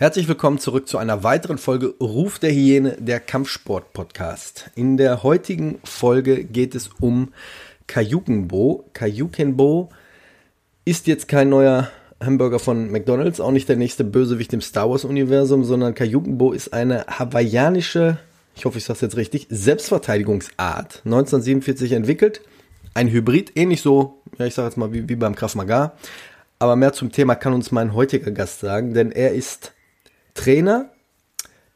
Herzlich willkommen zurück zu einer weiteren Folge Ruf der Hyäne, der Kampfsport-Podcast. In der heutigen Folge geht es um Kayukenbo. Kayukenbo ist jetzt kein neuer Hamburger von McDonald's, auch nicht der nächste Bösewicht im Star Wars-Universum, sondern Kayukenbo ist eine hawaiianische, ich hoffe, ich sage es jetzt richtig, Selbstverteidigungsart. 1947 entwickelt. Ein Hybrid, ähnlich so, ja, ich sage jetzt mal wie, wie beim Krav Maga. Aber mehr zum Thema kann uns mein heutiger Gast sagen, denn er ist Trainer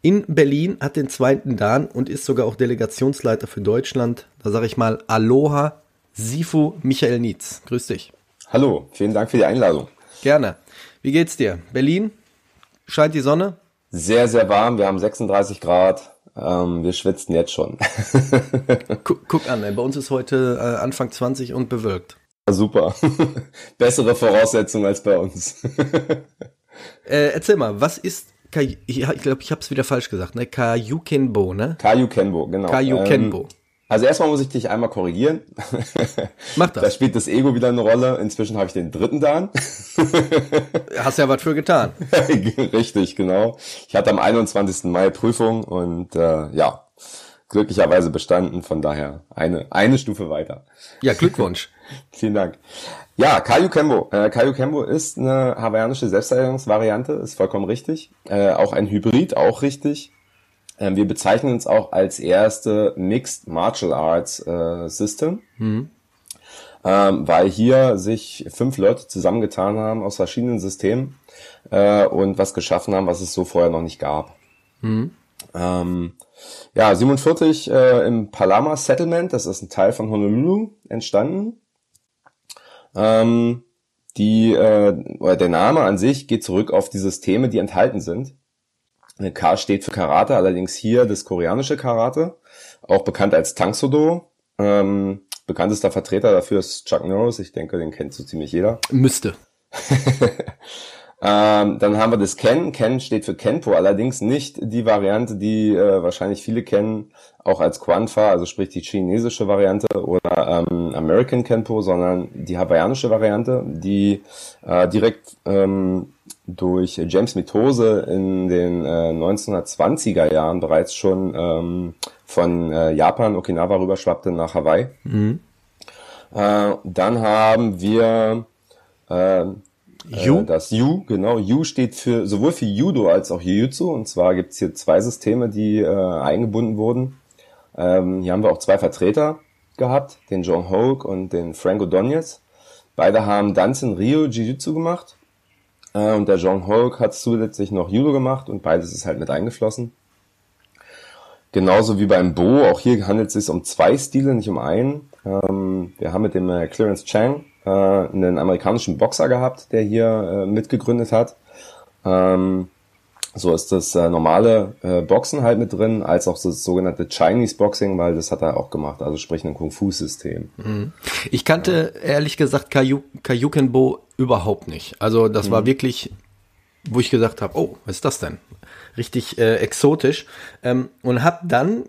in Berlin, hat den zweiten Dan und ist sogar auch Delegationsleiter für Deutschland. Da sage ich mal Aloha, Sifu Michael Nietz. Grüß dich. Hallo, vielen Dank für die Einladung. Gerne. Wie geht's dir? Berlin? Scheint die Sonne? Sehr, sehr warm. Wir haben 36 Grad. Ähm, wir schwitzen jetzt schon. guck, guck, an, ey. bei uns ist heute äh, Anfang 20 und bewölkt. Super. Bessere Voraussetzungen als bei uns. äh, erzähl mal, was ist Kai, ich glaube, ich habe es wieder falsch gesagt, ne? Kayu Kenbo, ne? Kayu Kenbo, genau. Kayu Kenbo. Ähm, also erstmal muss ich dich einmal korrigieren. Mach das. Da spielt das Ego wieder eine Rolle. Inzwischen habe ich den dritten Dan. Hast ja was für getan. Richtig, genau. Ich hatte am 21. Mai Prüfung und äh, ja, glücklicherweise bestanden. Von daher eine, eine Stufe weiter. Ja, Glückwunsch. Vielen Dank. Ja, Kayu Kembo. Äh, Kayu Kembo ist eine hawaiianische Selbstverteidigungsvariante, ist vollkommen richtig. Äh, auch ein Hybrid, auch richtig. Ähm, wir bezeichnen uns auch als erste Mixed Martial Arts äh, System. Mhm. Ähm, weil hier sich fünf Leute zusammengetan haben aus verschiedenen Systemen äh, und was geschaffen haben, was es so vorher noch nicht gab. Mhm. Ähm, ja, 47 äh, im Palama Settlement, das ist ein Teil von Honolulu, entstanden. Ähm, die, äh, oder der Name an sich geht zurück auf die Systeme, die enthalten sind. K steht für Karate, allerdings hier das koreanische Karate, auch bekannt als Tangsodo. Ähm, bekanntester Vertreter dafür ist Chuck Norris, ich denke, den kennt so ziemlich jeder. Müsste. Ähm, dann haben wir das Ken. Ken steht für Kenpo, allerdings nicht die Variante, die äh, wahrscheinlich viele kennen, auch als Quanfa, also sprich die chinesische Variante oder ähm, American Kenpo, sondern die hawaiianische Variante, die äh, direkt ähm, durch James Mitose in den äh, 1920er Jahren bereits schon ähm, von äh, Japan, Okinawa rüberschwappte nach Hawaii. Mhm. Äh, dann haben wir Yu? Äh, das Yu, genau. Yu steht für sowohl für Judo als auch Jiu-Jitsu. Und zwar gibt's hier zwei Systeme, die äh, eingebunden wurden. Ähm, hier haben wir auch zwei Vertreter gehabt, den John Hoke und den Franco Donez. Beide haben Danzen Rio Jiu-Jitsu gemacht. Äh, und der John Hoke hat zusätzlich noch Judo gemacht und beides ist halt mit eingeflossen. Genauso wie beim Bo, auch hier handelt es sich um zwei Stile, nicht um einen. Ähm, wir haben mit dem äh, Clearance Chang äh, einen amerikanischen Boxer gehabt, der hier äh, mitgegründet hat. Ähm, so ist das äh, normale äh, Boxen halt mit drin, als auch das sogenannte Chinese Boxing, weil das hat er auch gemacht, also sprich ein Kung-Fu-System. Mhm. Ich kannte ja. ehrlich gesagt Kayu, Kayukenbo überhaupt nicht. Also das mhm. war wirklich, wo ich gesagt habe, oh, was ist das denn? Richtig äh, exotisch. Ähm, und habe dann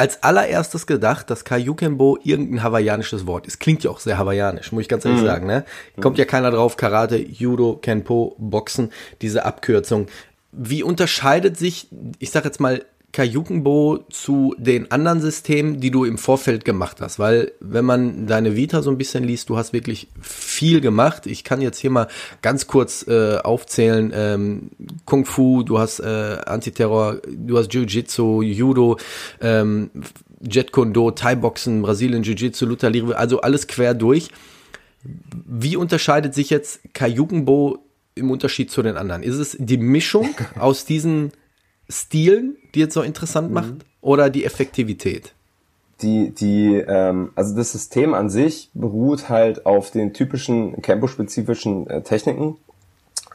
als allererstes gedacht, dass Kayukenbo irgendein hawaiianisches Wort ist. Klingt ja auch sehr hawaiianisch, muss ich ganz ehrlich mhm. sagen. Ne? Kommt ja keiner drauf, Karate, Judo, Kenpo, Boxen, diese Abkürzung. Wie unterscheidet sich, ich sag jetzt mal, Kayukenbo zu den anderen Systemen, die du im Vorfeld gemacht hast? Weil wenn man deine Vita so ein bisschen liest, du hast wirklich viel gemacht. Ich kann jetzt hier mal ganz kurz äh, aufzählen. Ähm, Kung Fu, du hast äh, Antiterror, du hast Jiu-Jitsu, Judo, ähm, Jet Kondo, Thai-Boxen, Brasilien, Jiu-Jitsu, Luther Libre, also alles quer durch. Wie unterscheidet sich jetzt Kayukenbo im Unterschied zu den anderen? Ist es die Mischung aus diesen Stilen, die es so interessant macht, oder die Effektivität? die, die, ähm, also das System an sich beruht halt auf den typischen Campo-spezifischen äh, Techniken.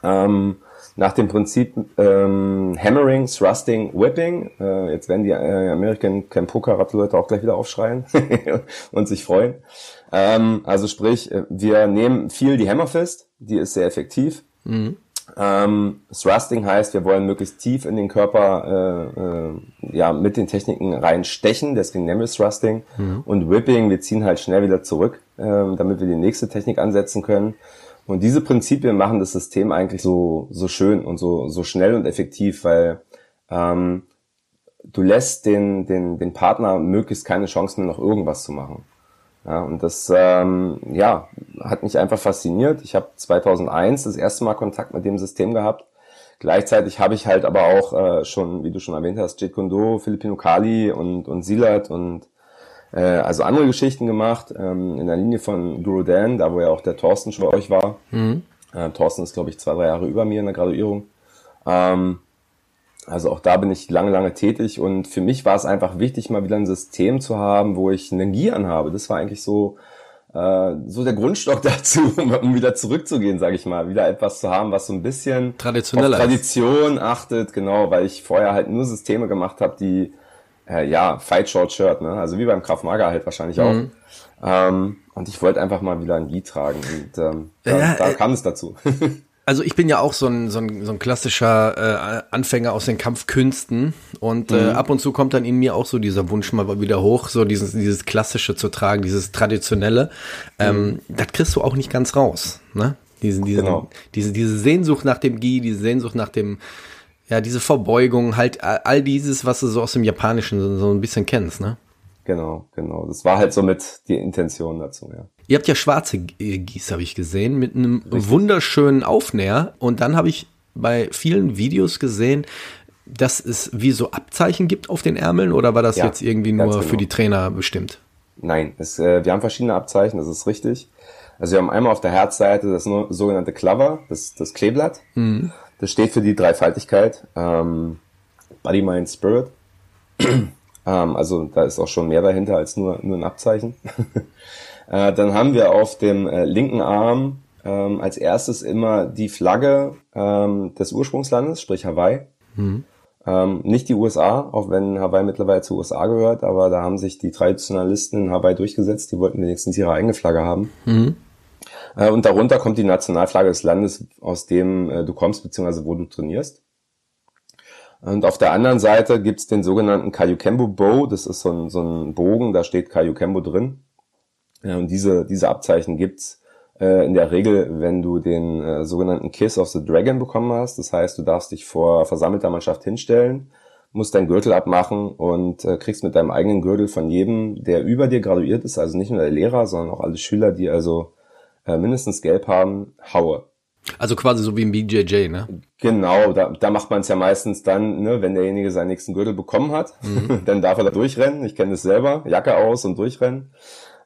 Ähm, nach dem Prinzip ähm, Hammering, Thrusting, Whipping. Äh, jetzt werden die äh, American Campo Karate Leute auch gleich wieder aufschreien und sich freuen. Ähm, also sprich, äh, wir nehmen viel die Hammerfist, die ist sehr effektiv. Mhm. Ähm, Thrusting heißt, wir wollen möglichst tief in den Körper äh, äh, ja, mit den Techniken reinstechen, deswegen nennen wir es Thrusting. Mhm. Und Whipping, wir ziehen halt schnell wieder zurück, äh, damit wir die nächste Technik ansetzen können. Und diese Prinzipien machen das System eigentlich so, so schön und so, so schnell und effektiv, weil ähm, du lässt den, den, den Partner möglichst keine Chance mehr, noch irgendwas zu machen. Ja, und das ähm, ja, hat mich einfach fasziniert. Ich habe 2001 das erste Mal Kontakt mit dem System gehabt. Gleichzeitig habe ich halt aber auch äh, schon, wie du schon erwähnt hast, Jet Kondo, Filipino Kali und, und Silat und äh, also andere Geschichten gemacht. Ähm, in der Linie von Guru Dan, da wo ja auch der Thorsten schon bei euch war. Mhm. Äh, Thorsten ist, glaube ich, zwei, drei Jahre über mir in der Graduierung. Ähm, also auch da bin ich lange, lange tätig und für mich war es einfach wichtig, mal wieder ein System zu haben, wo ich einen Gier anhabe. Das war eigentlich so, äh, so der Grundstock dazu, um wieder zurückzugehen, sage ich mal. Wieder etwas zu haben, was so ein bisschen Traditioneller auf Tradition achtet, genau, weil ich vorher halt nur Systeme gemacht habe, die, äh, ja, Fight Short Shirt, ne? also wie beim Krav Maga halt wahrscheinlich auch. Mhm. Ähm, und ich wollte einfach mal wieder ein Gi tragen und ähm, da, ja, da äh, kam es dazu. Also ich bin ja auch so ein, so ein, so ein klassischer äh, Anfänger aus den Kampfkünsten und äh, mhm. äh, ab und zu kommt dann in mir auch so dieser Wunsch mal wieder hoch, so dieses, dieses Klassische zu tragen, dieses Traditionelle. Ähm, mhm. Das kriegst du auch nicht ganz raus, ne? Diese, diese, genau. diese, diese Sehnsucht nach dem Gi, diese Sehnsucht nach dem, ja, diese Verbeugung, halt all dieses, was du so aus dem Japanischen so, so ein bisschen kennst, ne? Genau, genau. Das war halt so mit die Intention dazu, ja. Ihr habt ja schwarze Gieß, habe ich gesehen, mit einem Richtig. wunderschönen Aufnäher. Und dann habe ich bei vielen Videos gesehen, dass es wie so Abzeichen gibt auf den Ärmeln oder war das ja, jetzt irgendwie nur genau. für die Trainer bestimmt? Nein, es, äh, wir haben verschiedene Abzeichen, das ist richtig. Also wir haben einmal auf der Herzseite das sogenannte Clover, das, das Kleeblatt. Mhm. Das steht für die Dreifaltigkeit. Ähm, Body, Mind, Spirit. ähm, also da ist auch schon mehr dahinter als nur, nur ein Abzeichen. Äh, dann haben wir auf dem äh, linken Arm ähm, als erstes immer die Flagge ähm, des Ursprungslandes, sprich Hawaii. Mhm. Ähm, nicht die USA, auch wenn Hawaii mittlerweile zu USA gehört, aber da haben sich die Traditionalisten in Hawaii durchgesetzt, die wollten wenigstens ihre eigene Flagge haben. Mhm. Äh, und darunter kommt die Nationalflagge des Landes, aus dem äh, du kommst, beziehungsweise wo du trainierst. Und auf der anderen Seite gibt's den sogenannten Kayukembo Bow, das ist so ein, so ein Bogen, da steht Kayukembo drin. Ja, und diese, diese Abzeichen gibt's äh, in der Regel, wenn du den äh, sogenannten Kiss of the Dragon bekommen hast. Das heißt, du darfst dich vor versammelter Mannschaft hinstellen, musst deinen Gürtel abmachen und äh, kriegst mit deinem eigenen Gürtel von jedem, der über dir graduiert ist, also nicht nur der Lehrer, sondern auch alle Schüler, die also äh, mindestens gelb haben, Haue. Also quasi so wie im BJJ, ne? Genau, da, da macht man es ja meistens dann, ne, wenn derjenige seinen nächsten Gürtel bekommen hat, mhm. dann darf er da durchrennen. Ich kenne das selber, Jacke aus und durchrennen.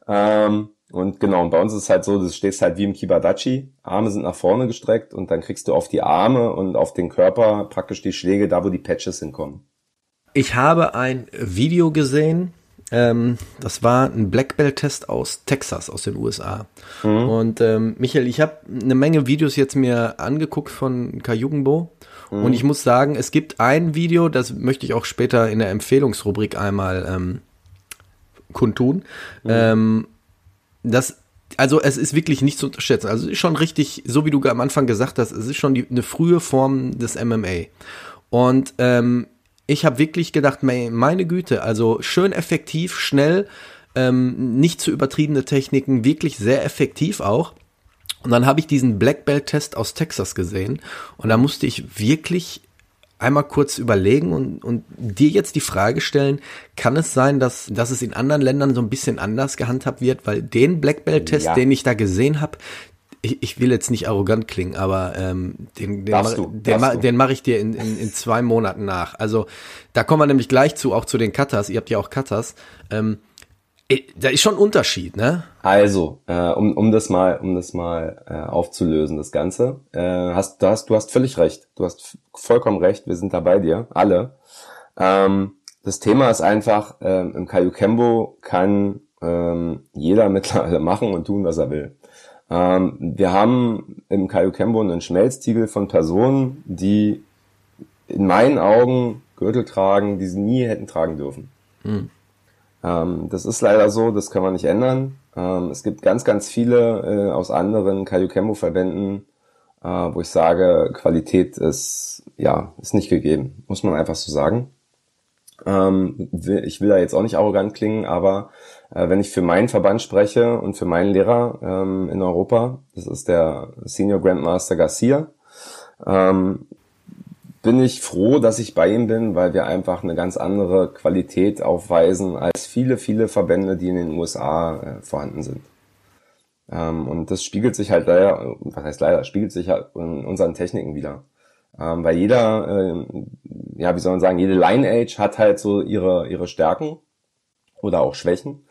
Ähm, und genau, und bei uns ist es halt so, du stehst halt wie im Kibadachi, Arme sind nach vorne gestreckt und dann kriegst du auf die Arme und auf den Körper praktisch die Schläge da, wo die Patches hinkommen. Ich habe ein Video gesehen, ähm, das war ein Black Belt Test aus Texas, aus den USA. Mhm. Und ähm, Michael, ich habe eine Menge Videos jetzt mir angeguckt von Kayugenbo. Mhm. Und ich muss sagen, es gibt ein Video, das möchte ich auch später in der Empfehlungsrubrik einmal ähm, kundtun. Mhm. Ähm, das also es ist wirklich nicht zu unterschätzen. Also es ist schon richtig, so wie du am Anfang gesagt hast, es ist schon die, eine frühe Form des MMA. Und ähm, ich habe wirklich gedacht, meine Güte, also schön effektiv, schnell, ähm, nicht zu übertriebene Techniken, wirklich sehr effektiv auch. Und dann habe ich diesen Black Belt Test aus Texas gesehen und da musste ich wirklich einmal kurz überlegen und, und dir jetzt die Frage stellen, kann es sein, dass, dass es in anderen Ländern so ein bisschen anders gehandhabt wird? Weil den Black Belt Test, ja. den ich da gesehen habe, ich, ich will jetzt nicht arrogant klingen, aber ähm, den, den, ma, den, ma, den mache ich dir in, in, in zwei Monaten nach. Also da kommen wir nämlich gleich zu, auch zu den Cutters. Ihr habt ja auch Cutters. Ähm, Da ist schon ein Unterschied, ne? Also, äh, um, um das mal, um das mal äh, aufzulösen, das Ganze, äh, hast, du hast, du hast völlig recht. Du hast vollkommen recht. Wir sind da bei dir, alle. Ähm, das Thema ist einfach, ähm, im Kayukembo kann ähm, jeder mittlerweile machen und tun, was er will. Ähm, wir haben im Kayukembo einen Schmelztiegel von Personen, die in meinen Augen Gürtel tragen, die sie nie hätten tragen dürfen. Mhm. Ähm, das ist leider so, das kann man nicht ändern. Ähm, es gibt ganz, ganz viele äh, aus anderen Kayukembo-Verbänden, äh, wo ich sage, Qualität ist, ja, ist nicht gegeben. Muss man einfach so sagen. Ähm, ich will da jetzt auch nicht arrogant klingen, aber äh, wenn ich für meinen Verband spreche und für meinen Lehrer ähm, in Europa, das ist der Senior Grandmaster Garcia, ähm, bin ich froh, dass ich bei ihm bin, weil wir einfach eine ganz andere Qualität aufweisen als viele, viele Verbände, die in den USA äh, vorhanden sind. Ähm, und das spiegelt sich halt leider, was heißt leider, spiegelt sich halt in unseren Techniken wieder. Ähm, weil jeder, äh, ja, wie soll man sagen, jede Lineage hat halt so ihre, ihre Stärken oder auch Schwächen.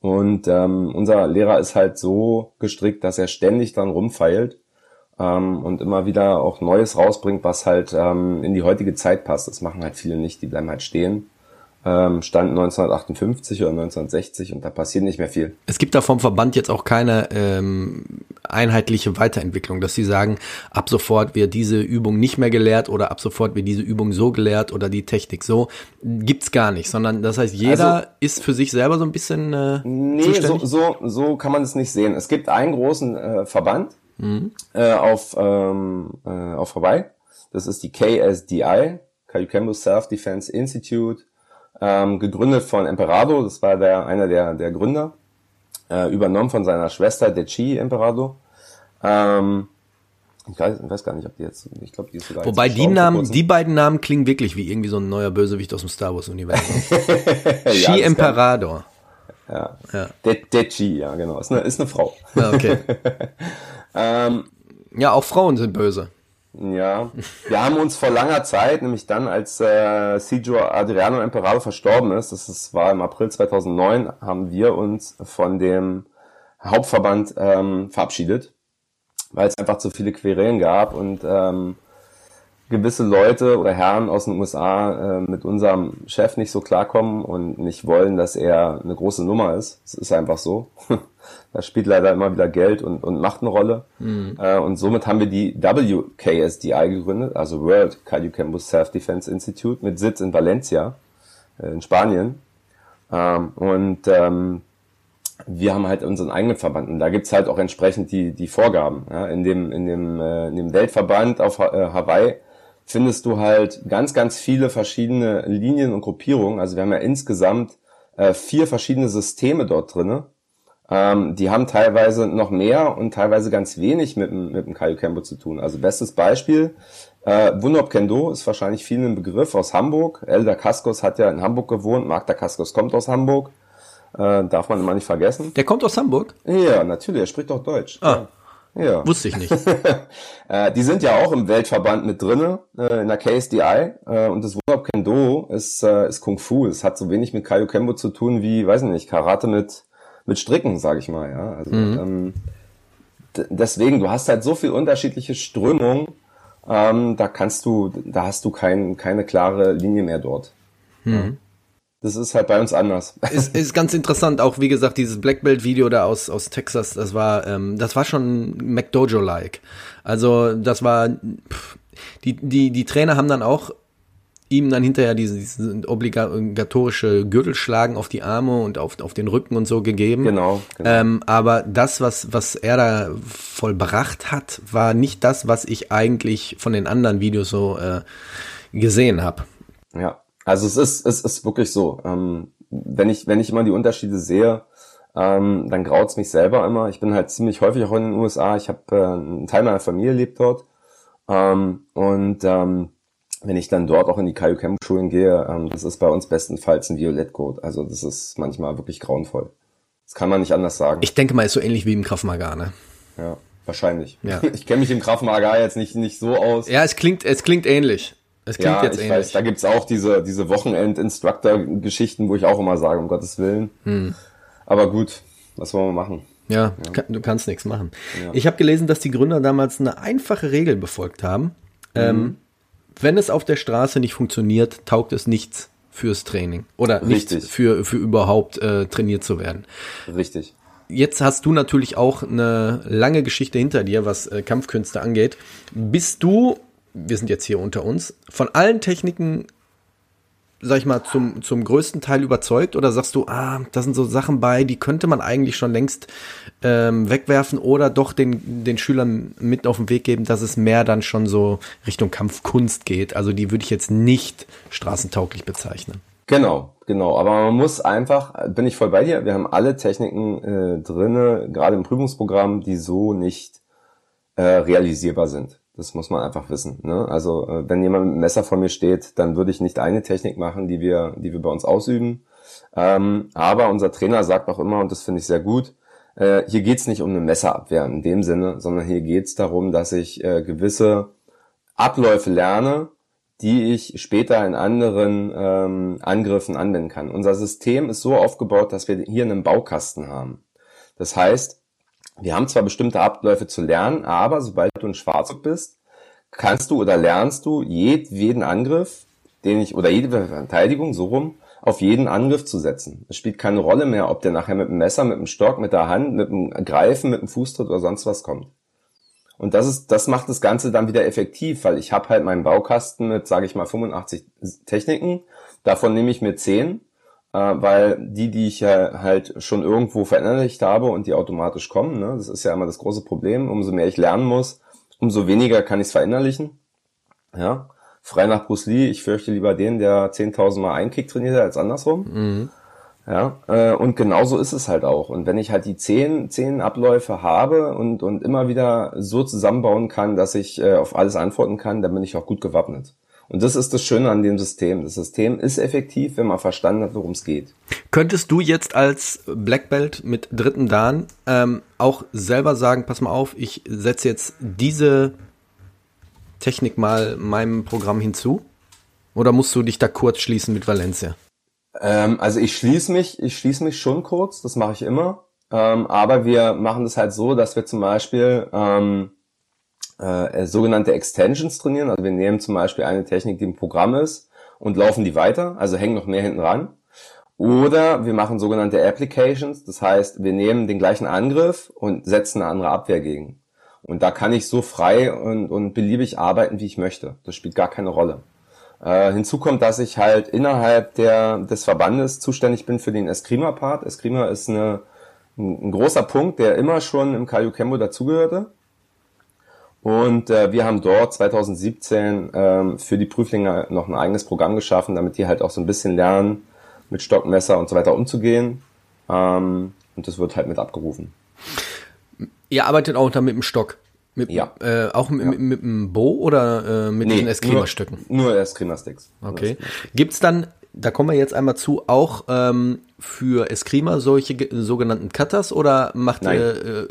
Und ähm, unser Lehrer ist halt so gestrickt, dass er ständig dann rumfeilt ähm, und immer wieder auch Neues rausbringt, was halt ähm, in die heutige Zeit passt. Das machen halt viele nicht, die bleiben halt stehen ähm, stand 1958 oder 1960 und da passiert nicht mehr viel. Es gibt da vom Verband jetzt auch keine ähm, einheitliche Weiterentwicklung, dass sie sagen, ab sofort wird diese Übung nicht mehr gelehrt oder ab sofort wird diese Übung so gelehrt oder die Technik so. Gibt's gar nicht, sondern das heißt, jeder also, ist für sich selber so ein bisschen äh, Nee, so, so, so kann man es nicht sehen. Es gibt einen großen äh, Verband mhm. äh, auf, ähm, äh, auf Hawaii. Das ist die KSDI, Kayukembo Self Defense Institute ähm, gegründet von Emperado, das war der einer der, der Gründer, äh, übernommen von seiner Schwester Dechi Emperado. Ähm, ich weiß, ich weiß gar nicht, ob die jetzt, ich glaube, die ist sogar Wobei die Namen, die beiden Namen klingen wirklich wie irgendwie so ein neuer Bösewicht aus dem Star Wars Universum. Chi ja, Emperador. Ja. ja. De Dechi, ja, genau. Ist eine, ist eine Frau. Ja, ah, okay. ähm, ja, auch Frauen sind böse. Ja, wir haben uns vor langer Zeit, nämlich dann, als äh, Sijo Adriano Emperado verstorben ist, das ist, war im April 2009, haben wir uns von dem Hauptverband ähm, verabschiedet, weil es einfach zu viele Querelen gab und ähm, gewisse Leute oder Herren aus den USA äh, mit unserem Chef nicht so klarkommen und nicht wollen, dass er eine große Nummer ist. Es ist einfach so. da spielt leider immer wieder Geld und, und Macht eine Rolle. Mhm. Äh, und somit haben wir die WKSDI gegründet, also World Cardiocampo Self-Defense Institute mit Sitz in Valencia äh, in Spanien. Ähm, und ähm, wir haben halt unseren eigenen Verband und da gibt's halt auch entsprechend die, die Vorgaben. Ja? In, dem, in, dem, äh, in dem Weltverband auf ha äh, Hawaii findest du halt ganz, ganz viele verschiedene Linien und Gruppierungen. Also wir haben ja insgesamt äh, vier verschiedene Systeme dort drinne. Ähm, die haben teilweise noch mehr und teilweise ganz wenig mit, mit dem Kaiju Kembo zu tun. Also bestes Beispiel, äh, Wunop Kendo ist wahrscheinlich vielen ein Begriff aus Hamburg. Elder Kaskos hat ja in Hamburg gewohnt, Magda Kaskos kommt aus Hamburg. Äh, darf man immer nicht vergessen. Der kommt aus Hamburg? Ja, natürlich, er spricht auch Deutsch. Ah. Ja. Ja. Wusste ich nicht. äh, die sind ja auch im Weltverband mit drinne, äh, in der KSDI. Äh, und das Wurf Kendo ist, äh, ist Kung Fu. Es hat so wenig mit Kaio Kembo zu tun wie, weiß nicht, Karate mit, mit Stricken, sage ich mal. Ja? Also, mhm. ähm, deswegen, du hast halt so viel unterschiedliche Strömungen, ähm, da kannst du, da hast du kein, keine klare Linie mehr dort. Mhm. Das ist halt bei uns anders. Ist, ist ganz interessant, auch wie gesagt, dieses Black Belt Video da aus, aus Texas, das war, ähm, das war schon McDojo-like. Also, das war, pff, die, die, die Trainer haben dann auch ihm dann hinterher diese, diese obligatorische Gürtelschlagen auf die Arme und auf, auf den Rücken und so gegeben. Genau. genau. Ähm, aber das, was, was er da vollbracht hat, war nicht das, was ich eigentlich von den anderen Videos so äh, gesehen habe. Ja, also es ist, es ist wirklich so. Ähm, wenn ich, wenn ich immer die Unterschiede sehe, ähm, dann graut's mich selber immer. Ich bin halt ziemlich häufig auch in den USA. Ich habe äh, einen Teil meiner Familie lebt dort. Ähm, und ähm, wenn ich dann dort auch in die Kaiju Camp Schulen gehe, ähm, das ist bei uns bestenfalls ein Violettcode. Also das ist manchmal wirklich grauenvoll. Das kann man nicht anders sagen. Ich denke mal, ist so ähnlich wie im Krav Maga, ne? Ja, wahrscheinlich. Ja. Ich kenne mich im Krav Maga jetzt nicht, nicht so aus. Ja, es klingt, es klingt ähnlich. Es klingt ja, jetzt ich ähnlich. weiß, da gibt's auch diese, diese Wochenend-Instructor-Geschichten, wo ich auch immer sage, um Gottes Willen. Hm. Aber gut, was wollen wir machen? Ja, ja. du kannst nichts machen. Ja. Ich habe gelesen, dass die Gründer damals eine einfache Regel befolgt haben. Ähm, mhm. Ähm, wenn es auf der Straße nicht funktioniert, taugt es nichts fürs Training oder Richtig. nichts für, für überhaupt äh, trainiert zu werden. Richtig. Jetzt hast du natürlich auch eine lange Geschichte hinter dir, was äh, Kampfkünste angeht. Bist du, wir sind jetzt hier unter uns, von allen Techniken sag ich mal, zum, zum größten Teil überzeugt oder sagst du, ah, da sind so Sachen bei, die könnte man eigentlich schon längst ähm, wegwerfen oder doch den, den Schülern mit auf den Weg geben, dass es mehr dann schon so Richtung Kampfkunst geht? Also die würde ich jetzt nicht straßentauglich bezeichnen. Genau, genau. Aber man muss einfach, bin ich voll bei dir, wir haben alle Techniken äh, drinne, gerade im Prüfungsprogramm, die so nicht äh, realisierbar sind. Das muss man einfach wissen. Ne? Also äh, wenn jemand mit einem Messer vor mir steht, dann würde ich nicht eine Technik machen, die wir, die wir bei uns ausüben. Ähm, aber unser Trainer sagt auch immer, und das finde ich sehr gut, äh, hier geht's nicht um eine Messerabwehr in dem Sinne, sondern hier geht's darum, dass ich äh, gewisse Abläufe lerne, die ich später in anderen ähm, Angriffen anwenden kann. Unser System ist so aufgebaut, dass wir hier einen Baukasten haben. Das heißt, wir haben zwar bestimmte Abläufe zu lernen, aber sobald du ein Schwarzgurt bist, kannst du oder lernst du jeden Angriff, den ich, oder jede Verteidigung, so rum, auf jeden Angriff zu setzen. Es spielt keine Rolle mehr, ob der nachher mit dem Messer, mit dem Stock, mit der Hand, mit dem Greifen, mit dem Fußtritt oder sonst was kommt. Und das ist, das macht das Ganze dann wieder effektiv, weil ich habe halt meinen Baukasten mit, sage ich mal, 85 Techniken. Davon nehme ich mir 10 äh, weil die, die ich ja halt schon irgendwo verinnerlicht habe und die automatisch kommen, ne, das ist ja immer das große Problem, umso mehr ich lernen muss, umso weniger kann ich es verinnerlichen. Ja, frei nach Bruce Lee, ich fürchte lieber den, der 10.000 Mal einen Kick trainiert hat, als andersrum. Mhm. Ja, äh, und genauso ist es halt auch. Und wenn ich halt die zehn, zehn Abläufe habe und, und immer wieder so zusammenbauen kann, dass ich äh, auf alles antworten kann, dann bin ich auch gut gewappnet. Und das ist das Schöne an dem System. Das System ist effektiv, wenn man verstanden hat, worum es geht. Könntest du jetzt als Black Belt mit dritten Dan ähm, auch selber sagen, pass mal auf, ich setze jetzt diese Technik mal meinem Programm hinzu? Oder musst du dich da kurz schließen mit Valencia? Ähm, also ich schließe mich, ich schließe mich schon kurz, das mache ich immer. Ähm, aber wir machen das halt so, dass wir zum Beispiel ähm, äh, sogenannte Extensions trainieren. Also wir nehmen zum Beispiel eine Technik, die im Programm ist und laufen die weiter, also hängen noch mehr hinten ran. Oder wir machen sogenannte Applications, das heißt, wir nehmen den gleichen Angriff und setzen eine andere Abwehr gegen. Und da kann ich so frei und, und beliebig arbeiten, wie ich möchte. Das spielt gar keine Rolle. Äh, hinzu kommt, dass ich halt innerhalb der, des Verbandes zuständig bin für den Eskrima-Part. Eskrima ist eine, ein, ein großer Punkt, der immer schon im Kaiju Kembo dazugehörte. Und äh, wir haben dort 2017 ähm, für die Prüflinge noch ein eigenes Programm geschaffen, damit die halt auch so ein bisschen lernen, mit Stockmesser und so weiter umzugehen. Ähm, und das wird halt mit abgerufen. Ihr arbeitet auch da mit dem Stock? Mit, ja. Äh, auch mit, ja. mit, mit dem Bo oder äh, mit nee, den Eskrima-Stücken? Nur, nur Eskrima-Sticks. Okay. Gibt's dann, da kommen wir jetzt einmal zu, auch ähm, für Eskrima solche sogenannten Cutters oder macht Nein. ihr, äh,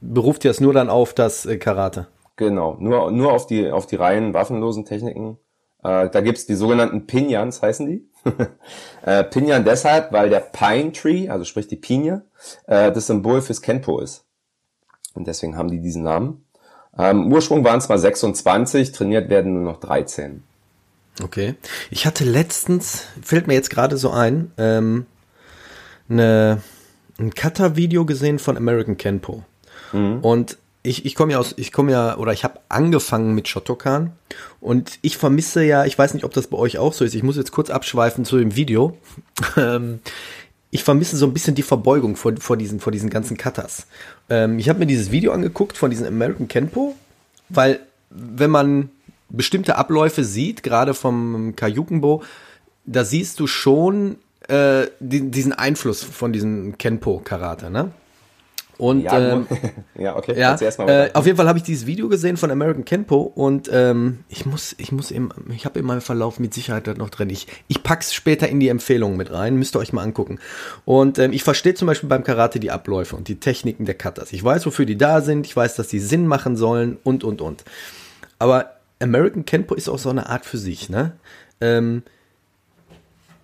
beruft ihr es nur dann auf das äh, Karate? Genau, nur, nur auf die, auf die reinen waffenlosen Techniken. Äh, da gibt's die sogenannten Pinions, heißen die. äh, Pinion deshalb, weil der Pine Tree, also sprich die Pinie, äh, das Symbol fürs Kenpo ist. Und deswegen haben die diesen Namen. Ähm, Ursprung waren es mal 26, trainiert werden nur noch 13. Okay. Ich hatte letztens, fällt mir jetzt gerade so ein, ähm, eine, ein Cutter-Video gesehen von American Kenpo. Mhm. Und ich, ich komme ja aus, ich komme ja, oder ich habe angefangen mit Shotokan und ich vermisse ja, ich weiß nicht, ob das bei euch auch so ist, ich muss jetzt kurz abschweifen zu dem Video. Ähm, ich vermisse so ein bisschen die Verbeugung vor, vor, diesen, vor diesen ganzen Cutters. Ähm, ich habe mir dieses Video angeguckt von diesem American Kenpo, weil wenn man bestimmte Abläufe sieht, gerade vom Kayukenbo, da siehst du schon äh, die, diesen Einfluss von diesem Kenpo-Karate, ne? Und ja, ähm, ja okay. Ja, äh, auf jeden Fall habe ich dieses Video gesehen von American Kenpo und ähm, ich muss, ich muss im, ich habe in meinem Verlauf mit Sicherheit das noch drin. Ich, ich pack's später in die Empfehlungen mit rein, müsst ihr euch mal angucken. Und ähm, ich verstehe zum Beispiel beim Karate die Abläufe und die Techniken der Cutters. Ich weiß, wofür die da sind, ich weiß, dass die Sinn machen sollen und und und. Aber American Kenpo ist auch so eine Art für sich, ne? Ähm,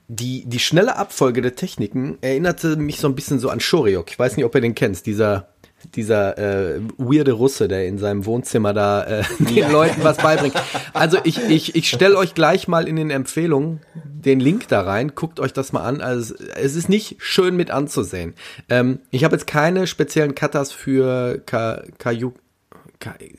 die, die schnelle Abfolge der Techniken erinnerte mich so ein bisschen so an Shoryok. Ich weiß nicht, ob ihr den kennst, dieser dieser äh, weirde Russe, der in seinem Wohnzimmer da äh, den ja. Leuten was beibringt. Also ich, ich, ich stelle euch gleich mal in den Empfehlungen den Link da rein, guckt euch das mal an. Also es ist nicht schön mit anzusehen. Ähm, ich habe jetzt keine speziellen Katas für Kayu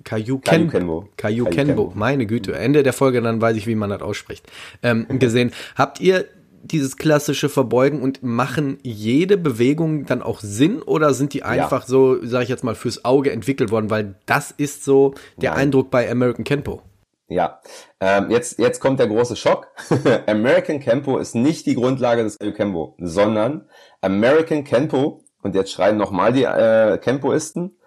Kayu Kenbo. Kayu Kenbo. Meine Güte. Ende der Folge, dann weiß ich, wie man das ausspricht. Ähm, gesehen. Habt ihr dieses klassische Verbeugen und machen jede Bewegung dann auch Sinn oder sind die einfach ja. so, sage ich jetzt mal, fürs Auge entwickelt worden? Weil das ist so der Nein. Eindruck bei American Kenpo. Ja, ähm, jetzt, jetzt kommt der große Schock. American Kenpo ist nicht die Grundlage des Kenpo, sondern American Kenpo, und jetzt schreien nochmal die äh, Kenpoisten,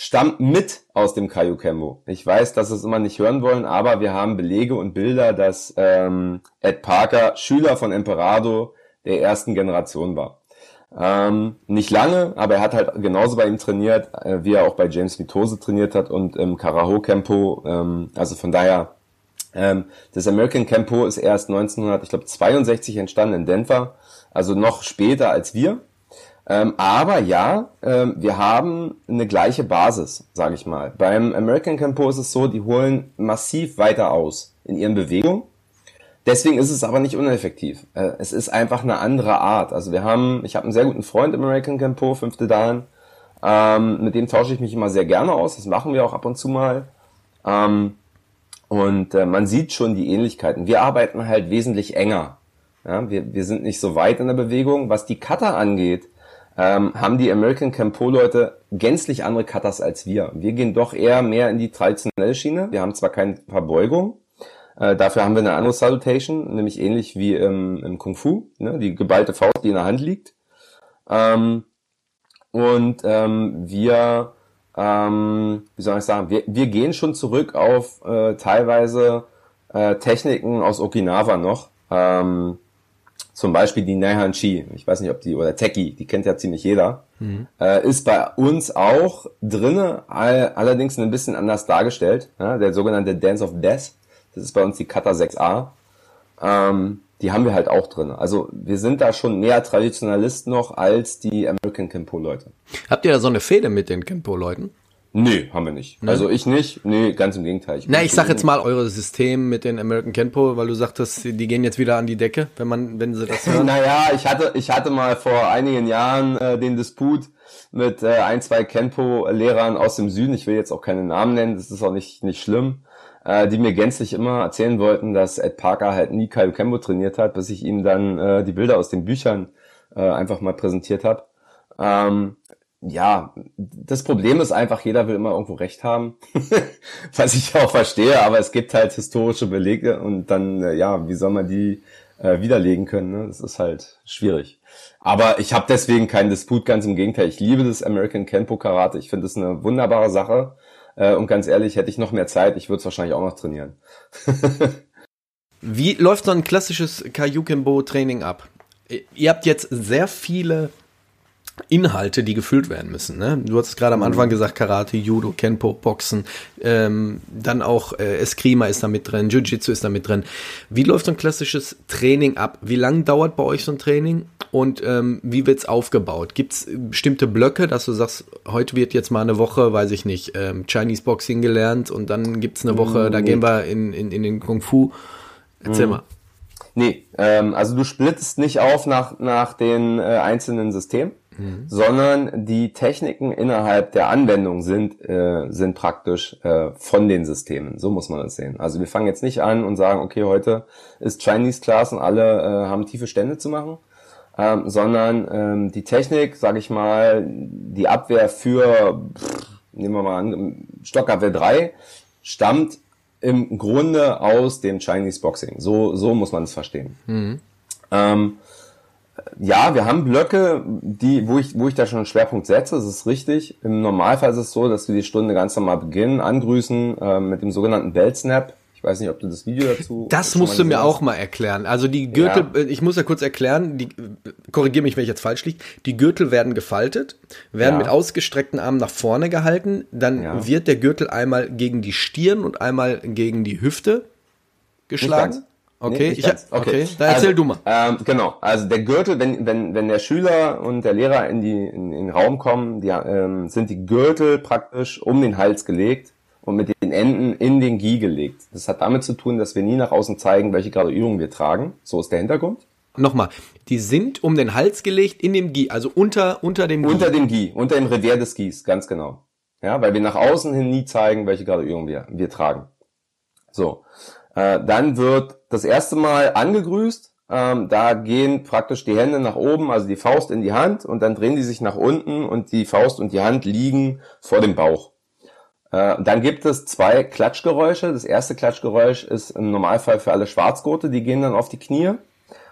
stammt mit aus dem Kaiju Kembo. Ich weiß, dass es immer nicht hören wollen, aber wir haben Belege und Bilder, dass ähm, Ed Parker Schüler von Emperado der ersten Generation war. Ähm, nicht lange, aber er hat halt genauso bei ihm trainiert, äh, wie er auch bei James Mitose trainiert hat und im Karaho Kempo. Ähm, also von daher, ähm, das American Kempo ist erst 1962 entstanden in Denver, also noch später als wir. Ähm, aber ja, ähm, wir haben eine gleiche Basis, sage ich mal. Beim American Campo ist es so, die holen massiv weiter aus in ihren Bewegungen. Deswegen ist es aber nicht uneffektiv. Äh, es ist einfach eine andere Art. Also wir haben, ich habe einen sehr guten Freund im American Campo, fünfte Dan. Ähm, mit dem tausche ich mich immer sehr gerne aus. Das machen wir auch ab und zu mal. Ähm, und äh, man sieht schon die Ähnlichkeiten. Wir arbeiten halt wesentlich enger. Ja, wir, wir sind nicht so weit in der Bewegung. Was die Cutter angeht, ähm, haben die American Campo-Leute gänzlich andere Cutters als wir. Wir gehen doch eher mehr in die traditionelle Schiene. Wir haben zwar keine Verbeugung, äh, dafür haben wir eine andere Salutation, nämlich ähnlich wie im, im Kung Fu, ne? die geballte Faust, die in der Hand liegt. Ähm, und ähm, wir, ähm, wie soll ich sagen, wir, wir gehen schon zurück auf äh, teilweise äh, Techniken aus Okinawa noch. Ähm, zum Beispiel die Naihan Chi, ich weiß nicht, ob die, oder Teki, die kennt ja ziemlich jeder, mhm. äh, ist bei uns auch drinne, all, allerdings ein bisschen anders dargestellt. Ja, der sogenannte Dance of Death, das ist bei uns die Kata 6a. Ähm, die haben wir halt auch drin. Also wir sind da schon mehr Traditionalist noch als die American Kempo-Leute. Habt ihr da so eine Fehde mit den Kempo-Leuten? Nee, haben wir nicht. Ne? Also ich nicht. Nee, ganz im Gegenteil. Ich Na, ich sag jetzt mal eure System mit den American Kenpo, weil du sagtest, die gehen jetzt wieder an die Decke, wenn man, wenn sie das hören. naja, ich hatte, ich hatte mal vor einigen Jahren äh, den Disput mit äh, ein, zwei Kenpo-Lehrern aus dem Süden. Ich will jetzt auch keine Namen nennen, das ist auch nicht, nicht schlimm. Äh, die mir gänzlich immer erzählen wollten, dass Ed Parker halt nie Kaio Kempo trainiert hat, bis ich ihm dann äh, die Bilder aus den Büchern äh, einfach mal präsentiert habe. Ähm, ja, das Problem ist einfach, jeder will immer irgendwo Recht haben, was ich auch verstehe, aber es gibt halt historische Belege und dann, äh, ja, wie soll man die äh, widerlegen können? Ne? Das ist halt schwierig. Aber ich habe deswegen keinen Disput, ganz im Gegenteil. Ich liebe das American Kenpo Karate. Ich finde es eine wunderbare Sache. Äh, und ganz ehrlich, hätte ich noch mehr Zeit, ich würde es wahrscheinlich auch noch trainieren. wie läuft so ein klassisches Kaiju Training ab? Ihr habt jetzt sehr viele Inhalte, die gefüllt werden müssen. Ne? Du hast gerade am Anfang mhm. gesagt, Karate, Judo, Kenpo, Boxen, ähm, dann auch äh, Eskrima ist da mit drin, Jiu-Jitsu ist da mit drin. Wie läuft so ein klassisches Training ab? Wie lang dauert bei euch so ein Training und ähm, wie wird's aufgebaut? Gibt's bestimmte Blöcke, dass du sagst, heute wird jetzt mal eine Woche, weiß ich nicht, ähm, Chinese Boxing gelernt und dann gibt's eine Woche, mhm. da gehen wir in, in, in den Kung Fu. Erzähl mhm. mal. Nee, ähm, also du splittest nicht auf nach, nach den äh, einzelnen Systemen Mhm. sondern die Techniken innerhalb der Anwendung sind, äh, sind praktisch äh, von den Systemen. So muss man das sehen. Also wir fangen jetzt nicht an und sagen, okay, heute ist Chinese Class und alle äh, haben tiefe Stände zu machen, ähm, sondern ähm, die Technik, sage ich mal, die Abwehr für, pff, nehmen wir mal an, Stockabwehr 3, stammt im Grunde aus dem Chinese Boxing. So, so muss man es verstehen. Mhm. Ähm, ja, wir haben Blöcke, die, wo ich, wo ich da schon einen Schwerpunkt setze, das ist richtig. Im Normalfall ist es so, dass wir die Stunde ganz normal beginnen, angrüßen äh, mit dem sogenannten Belt Snap. Ich weiß nicht, ob du das Video dazu. Das musst du mir hast. auch mal erklären. Also die Gürtel, ja. Äh, ich muss ja kurz erklären, die, korrigiere mich, wenn ich jetzt falsch liege. Die Gürtel werden gefaltet, werden ja. mit ausgestreckten Armen nach vorne gehalten, dann ja. wird der Gürtel einmal gegen die Stirn und einmal gegen die Hüfte geschlagen. Okay, Nee, ich, ganz. okay. dann erzähl also, du mal. Ähm, genau, also der Gürtel, wenn, wenn, wenn der Schüler und der Lehrer in, die, in, in den Raum kommen, die, ähm, sind die Gürtel praktisch um den Hals gelegt und mit den Enden in den Gi gelegt. Das hat damit zu tun, dass wir nie nach außen zeigen, welche Graduierung wir tragen. So ist der Hintergrund. Nochmal, die sind um den Hals gelegt in dem Gi, also unter, unter dem Gi. Unter dem Gi, unter dem Revers des Gis, ganz genau. Ja, weil wir nach außen hin nie zeigen, welche Graduierung wir, wir tragen. So. Äh, dann wird das erste Mal angegrüßt. Ähm, da gehen praktisch die Hände nach oben, also die Faust in die Hand und dann drehen die sich nach unten und die Faust und die Hand liegen vor dem Bauch. Äh, dann gibt es zwei Klatschgeräusche. Das erste Klatschgeräusch ist im Normalfall für alle Schwarzgurte, die gehen dann auf die Knie.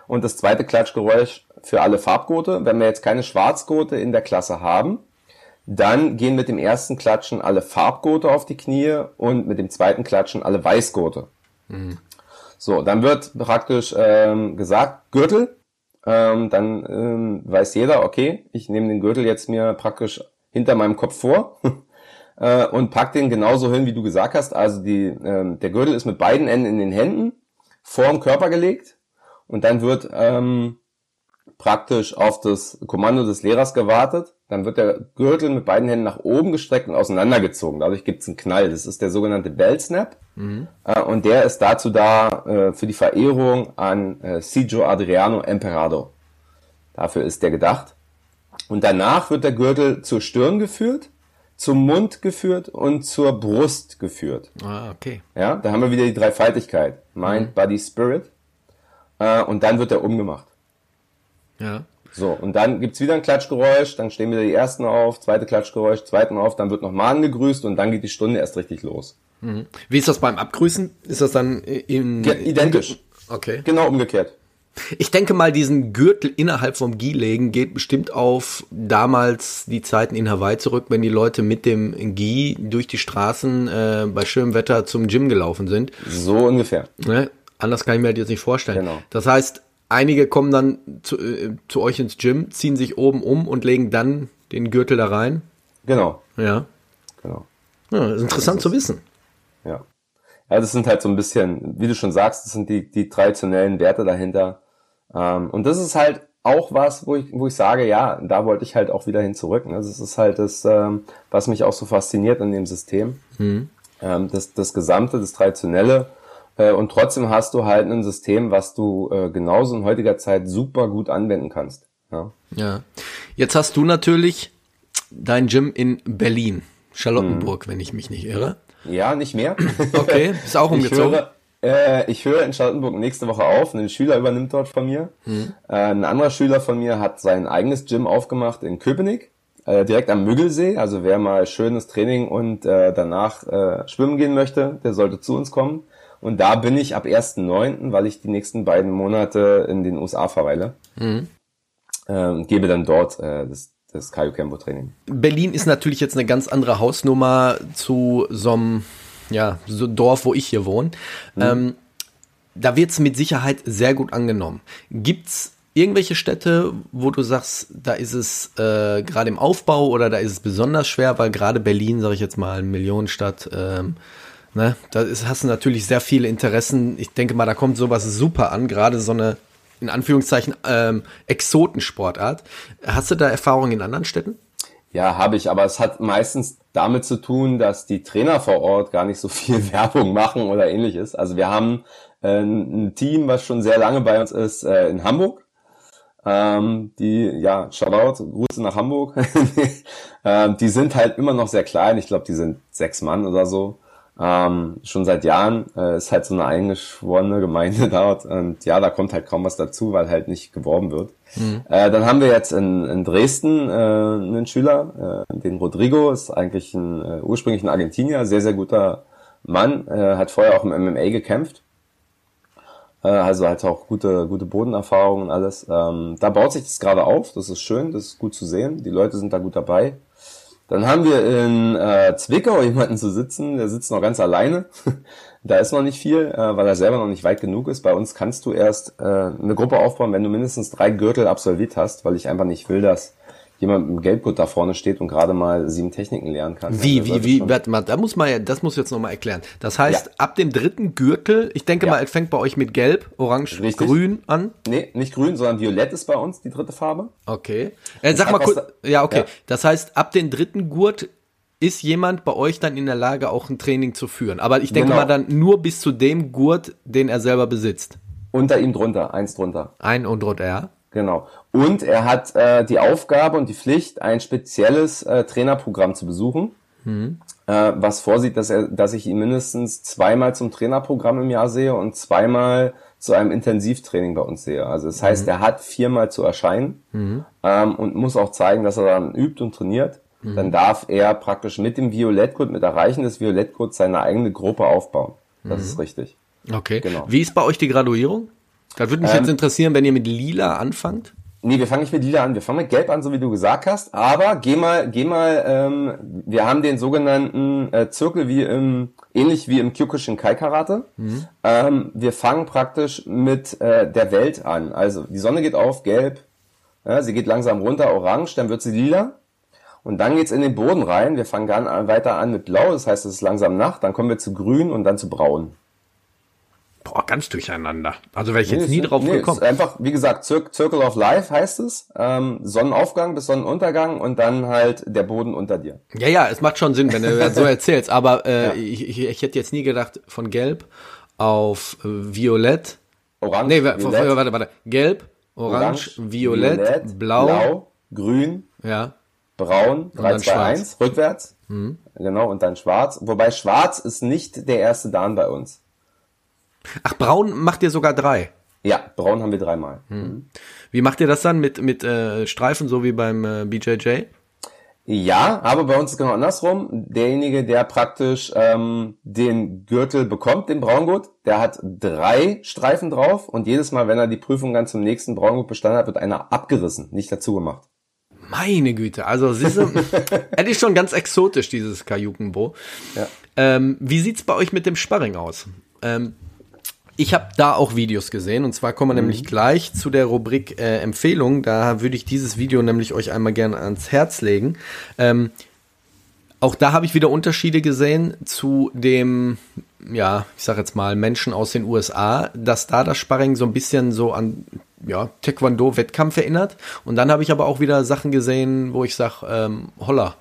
Und das zweite Klatschgeräusch für alle Farbgurte. Wenn wir jetzt keine Schwarzgurte in der Klasse haben, dann gehen mit dem ersten Klatschen alle Farbgurte auf die Knie und mit dem zweiten Klatschen alle Weißgurte. So, dann wird praktisch ähm, gesagt, Gürtel. Ähm, dann ähm, weiß jeder, okay, ich nehme den Gürtel jetzt mir praktisch hinter meinem Kopf vor äh, und pack den genauso hin, wie du gesagt hast. Also die, ähm, der Gürtel ist mit beiden Enden in den Händen vor dem Körper gelegt und dann wird ähm, praktisch auf das Kommando des Lehrers gewartet. Dann wird der Gürtel mit beiden Händen nach oben gestreckt und auseinandergezogen. Dadurch gibt es einen Knall. Das ist der sogenannte Bell Snap. Äh, und der ist dazu da äh, für die Verehrung an äh, Sijo Adriano Emperado. Dafür ist der gedacht. Und danach wird der Gürtel zur Stirn geführt, zum Mund geführt und zur Brust geführt. Ah, okay. Ja, da haben wir wieder die Dreifaltigkeit. Mind, Body, Spirit. Und dann wird er umgemacht. Ja. So, und dann gibt's wieder ein Klatschgeräusch, dann stehen wieder die ersten auf, zweite Klatschgeräusch, zweiten auf, dann wird nochmal angegrüßt und dann geht die Stunde erst richtig los. Wie ist das beim Abgrüßen? Ist das dann in, Ja, identisch. Okay. Genau umgekehrt. Ich denke mal, diesen Gürtel innerhalb vom Gi legen geht bestimmt auf damals die Zeiten in Hawaii zurück, wenn die Leute mit dem Gi durch die Straßen äh, bei schönem Wetter zum Gym gelaufen sind. So ungefähr. Ne? Anders kann ich mir das jetzt nicht vorstellen. Genau. Das heißt, einige kommen dann zu, äh, zu euch ins Gym, ziehen sich oben um und legen dann den Gürtel da rein. Genau, Ja. genau. ja das ist interessant zu wissen. Ja. Ja, das sind halt so ein bisschen, wie du schon sagst, das sind die, die traditionellen Werte dahinter. Ähm, und das ist halt auch was, wo ich, wo ich sage, ja, da wollte ich halt auch wieder hin zurück. Ne? Das ist halt das, ähm, was mich auch so fasziniert an dem System. Ähm, das, das Gesamte, das Traditionelle. Äh, und trotzdem hast du halt ein System, was du äh, genauso in heutiger Zeit super gut anwenden kannst. Ja. Ja. Jetzt hast du natürlich dein Gym in Berlin, Charlottenburg, wenn ich mich nicht irre. Ja, nicht mehr. Okay, bist auch Ich umgezogen. höre, äh, ich höre in Charlottenburg nächste Woche auf. Ein Schüler übernimmt dort von mir. Äh, ein anderer Schüler von mir hat sein eigenes Gym aufgemacht in Köpenick, äh, direkt am Müggelsee. Also wer mal schönes Training und äh, danach schwimmen gehen möchte, der sollte zu uns kommen. Und da bin ich ab 1.9., weil ich die nächsten beiden Monate in den USA verweile. Mhm. Ähm, gebe dann dort äh, das, das Kaio Kempo Training. Berlin ist natürlich jetzt eine ganz andere Hausnummer zu so einem ja, so Dorf, wo ich hier wohne. Ähm, da wird's mit Sicherheit sehr gut angenommen. Gibt's irgendwelche Städte, wo du sagst, da ist es äh, gerade im Aufbau oder da ist es besonders schwer, weil gerade Berlin, sage ich jetzt mal, eine Millionenstadt, ähm, ne, da ist, hast du natürlich sehr viele Interessen. Ich denke mal, da kommt sowas super an, gerade so eine in Anführungszeichen ähm, Exotensportart. Hast du da Erfahrungen in anderen Städten? Ja, habe ich, aber es hat meistens damit zu tun, dass die Trainer vor Ort gar nicht so viel Werbung machen oder ähnliches. Also wir haben äh, ein Team, was schon sehr lange bei uns ist, äh, in Hamburg. Ähm, die, ja, Shoutout, Grüße nach Hamburg. ähm, die sind halt immer noch sehr klein. Ich glaube, die sind sechs Mann oder so. Ähm, schon seit Jahren äh, ist halt so eine eingeschworene Gemeinde dort und ja, da kommt halt kaum was dazu, weil halt nicht geworben wird. Äh, dann haben wir jetzt in, in Dresden äh, einen Schüler, äh, den Rodrigo, ist eigentlich ein äh, ursprünglich ein Argentinier, sehr, sehr guter Mann, äh, hat vorher auch im MMA gekämpft. Äh, also hat auch gute, gute Bodenerfahrung und alles. Ähm, da baut sich das gerade auf, das ist schön, das ist gut zu sehen. Die Leute sind da gut dabei. Dann haben wir in äh, Zwickau jemanden zu sitzen, der sitzt noch ganz alleine. da ist noch nicht viel, äh, weil er selber noch nicht weit genug ist. Bei uns kannst du erst äh, eine Gruppe aufbauen, wenn du mindestens drei Gürtel absolviert hast, weil ich einfach nicht will, dass jemand mit dem Gelbgurt da vorne steht und gerade mal sieben Techniken lernen kann. Wie, wie, wie, warte mal, da muss man ja, das muss jetzt nochmal erklären. Das heißt, ja. ab dem dritten Gürtel, ich denke ja. mal, es fängt bei euch mit Gelb, Orange, Richtig. Grün an. Nee, nicht Grün, sondern Violett ist bei uns die dritte Farbe. Okay. Äh, sag mal kurz, ja, okay. Ja. Das heißt, ab dem dritten Gurt ist jemand bei euch dann in der Lage, auch ein Training zu führen. Aber ich denke genau. mal dann nur bis zu dem Gurt, den er selber besitzt. Unter ihm drunter, eins drunter. Ein und drunter, ja. Genau. Und er hat äh, die Aufgabe und die Pflicht, ein spezielles äh, Trainerprogramm zu besuchen, mhm. äh, was vorsieht, dass, er, dass ich ihn mindestens zweimal zum Trainerprogramm im Jahr sehe und zweimal zu einem Intensivtraining bei uns sehe. Also das heißt, mhm. er hat viermal zu erscheinen mhm. ähm, und muss auch zeigen, dass er dann übt und trainiert. Mhm. Dann darf er praktisch mit dem Violettcode, mit Erreichen des Violettcodes seine eigene Gruppe aufbauen. Das ist mhm. richtig. Okay. Genau. Wie ist bei euch die Graduierung? Da würde mich ähm, jetzt interessieren, wenn ihr mit lila anfangt. Nee, wir fangen nicht mit lila an, wir fangen mit gelb an, so wie du gesagt hast. Aber geh mal, geh mal, ähm, wir haben den sogenannten äh, Zirkel wie im, ähnlich wie im Kyokushin Kai Karate. Mhm. Ähm, wir fangen praktisch mit äh, der Welt an. Also die Sonne geht auf, gelb, ja, sie geht langsam runter, orange, dann wird sie lila. Und dann geht's in den Boden rein. Wir fangen dann weiter an mit blau, das heißt, es ist langsam Nacht. Dann kommen wir zu grün und dann zu braun. Boah, ganz durcheinander. Also wäre ich nee, jetzt nie drauf nee, gekommen. einfach, wie gesagt, Cir Circle of Life heißt es. Ähm, Sonnenaufgang bis Sonnenuntergang und dann halt der Boden unter dir. Ja, ja, es macht schon Sinn, wenn du das so erzählst. Aber äh, ja. ich, ich, ich, hätte jetzt nie gedacht, von Gelb auf äh, Violett. Orange. Nee, Violett. warte, warte. Gelb, Orange, Orange Violett, Violett, Blau, Blau, Grün. Ja. Braun, 3, 2, 1, rückwärts. Mhm. Genau, und dann schwarz. Wobei schwarz ist nicht der erste Dan bei uns. Ach, braun macht ihr sogar drei. Ja, braun haben wir dreimal. Hm. Wie macht ihr das dann mit, mit äh, Streifen, so wie beim äh, BJJ? Ja, aber bei uns ist genau andersrum. Derjenige, der praktisch ähm, den Gürtel bekommt, den Braungurt, der hat drei Streifen drauf und jedes Mal, wenn er die Prüfung dann zum nächsten Braungurt bestanden hat, wird einer abgerissen, nicht dazu gemacht. Meine Güte, also siehste, hätte ich schon ganz exotisch, dieses Kajukenbo. Ja. Ähm, wie sieht's bei euch mit dem Sparring aus? Ähm, ich habe da auch Videos gesehen und zwar kommen wir mhm. nämlich gleich zu der Rubrik äh, Empfehlung. Da würde ich dieses Video nämlich euch einmal gerne ans Herz legen. Ähm, auch da habe ich wieder Unterschiede gesehen zu dem, ja, ich sage jetzt mal Menschen aus den USA, dass da das Sparring so ein bisschen so an ja, Taekwondo-Wettkampf erinnert. Und dann habe ich aber auch wieder Sachen gesehen, wo ich sage, ähm, holla,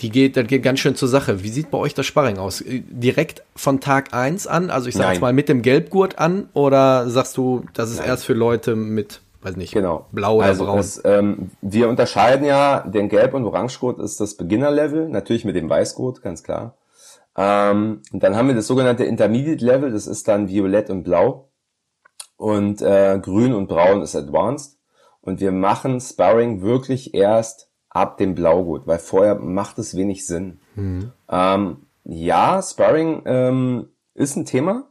die geht, das geht ganz schön zur Sache. Wie sieht bei euch das Sparring aus? Direkt von Tag eins an, also ich sag jetzt mal mit dem Gelbgurt an, oder sagst du, das ist Nein. erst für Leute mit, weiß nicht, genau. blau oder also braun? Das, ähm, wir unterscheiden ja, den Gelb- und Orangegurt ist das Beginner-Level, natürlich mit dem Weißgurt, ganz klar. Ähm, und dann haben wir das sogenannte Intermediate-Level, das ist dann Violett und Blau. Und äh, Grün und Braun ist Advanced. Und wir machen Sparring wirklich erst ab dem Blaugut, weil vorher macht es wenig Sinn. Mhm. Ähm, ja, Sparring ähm, ist ein Thema.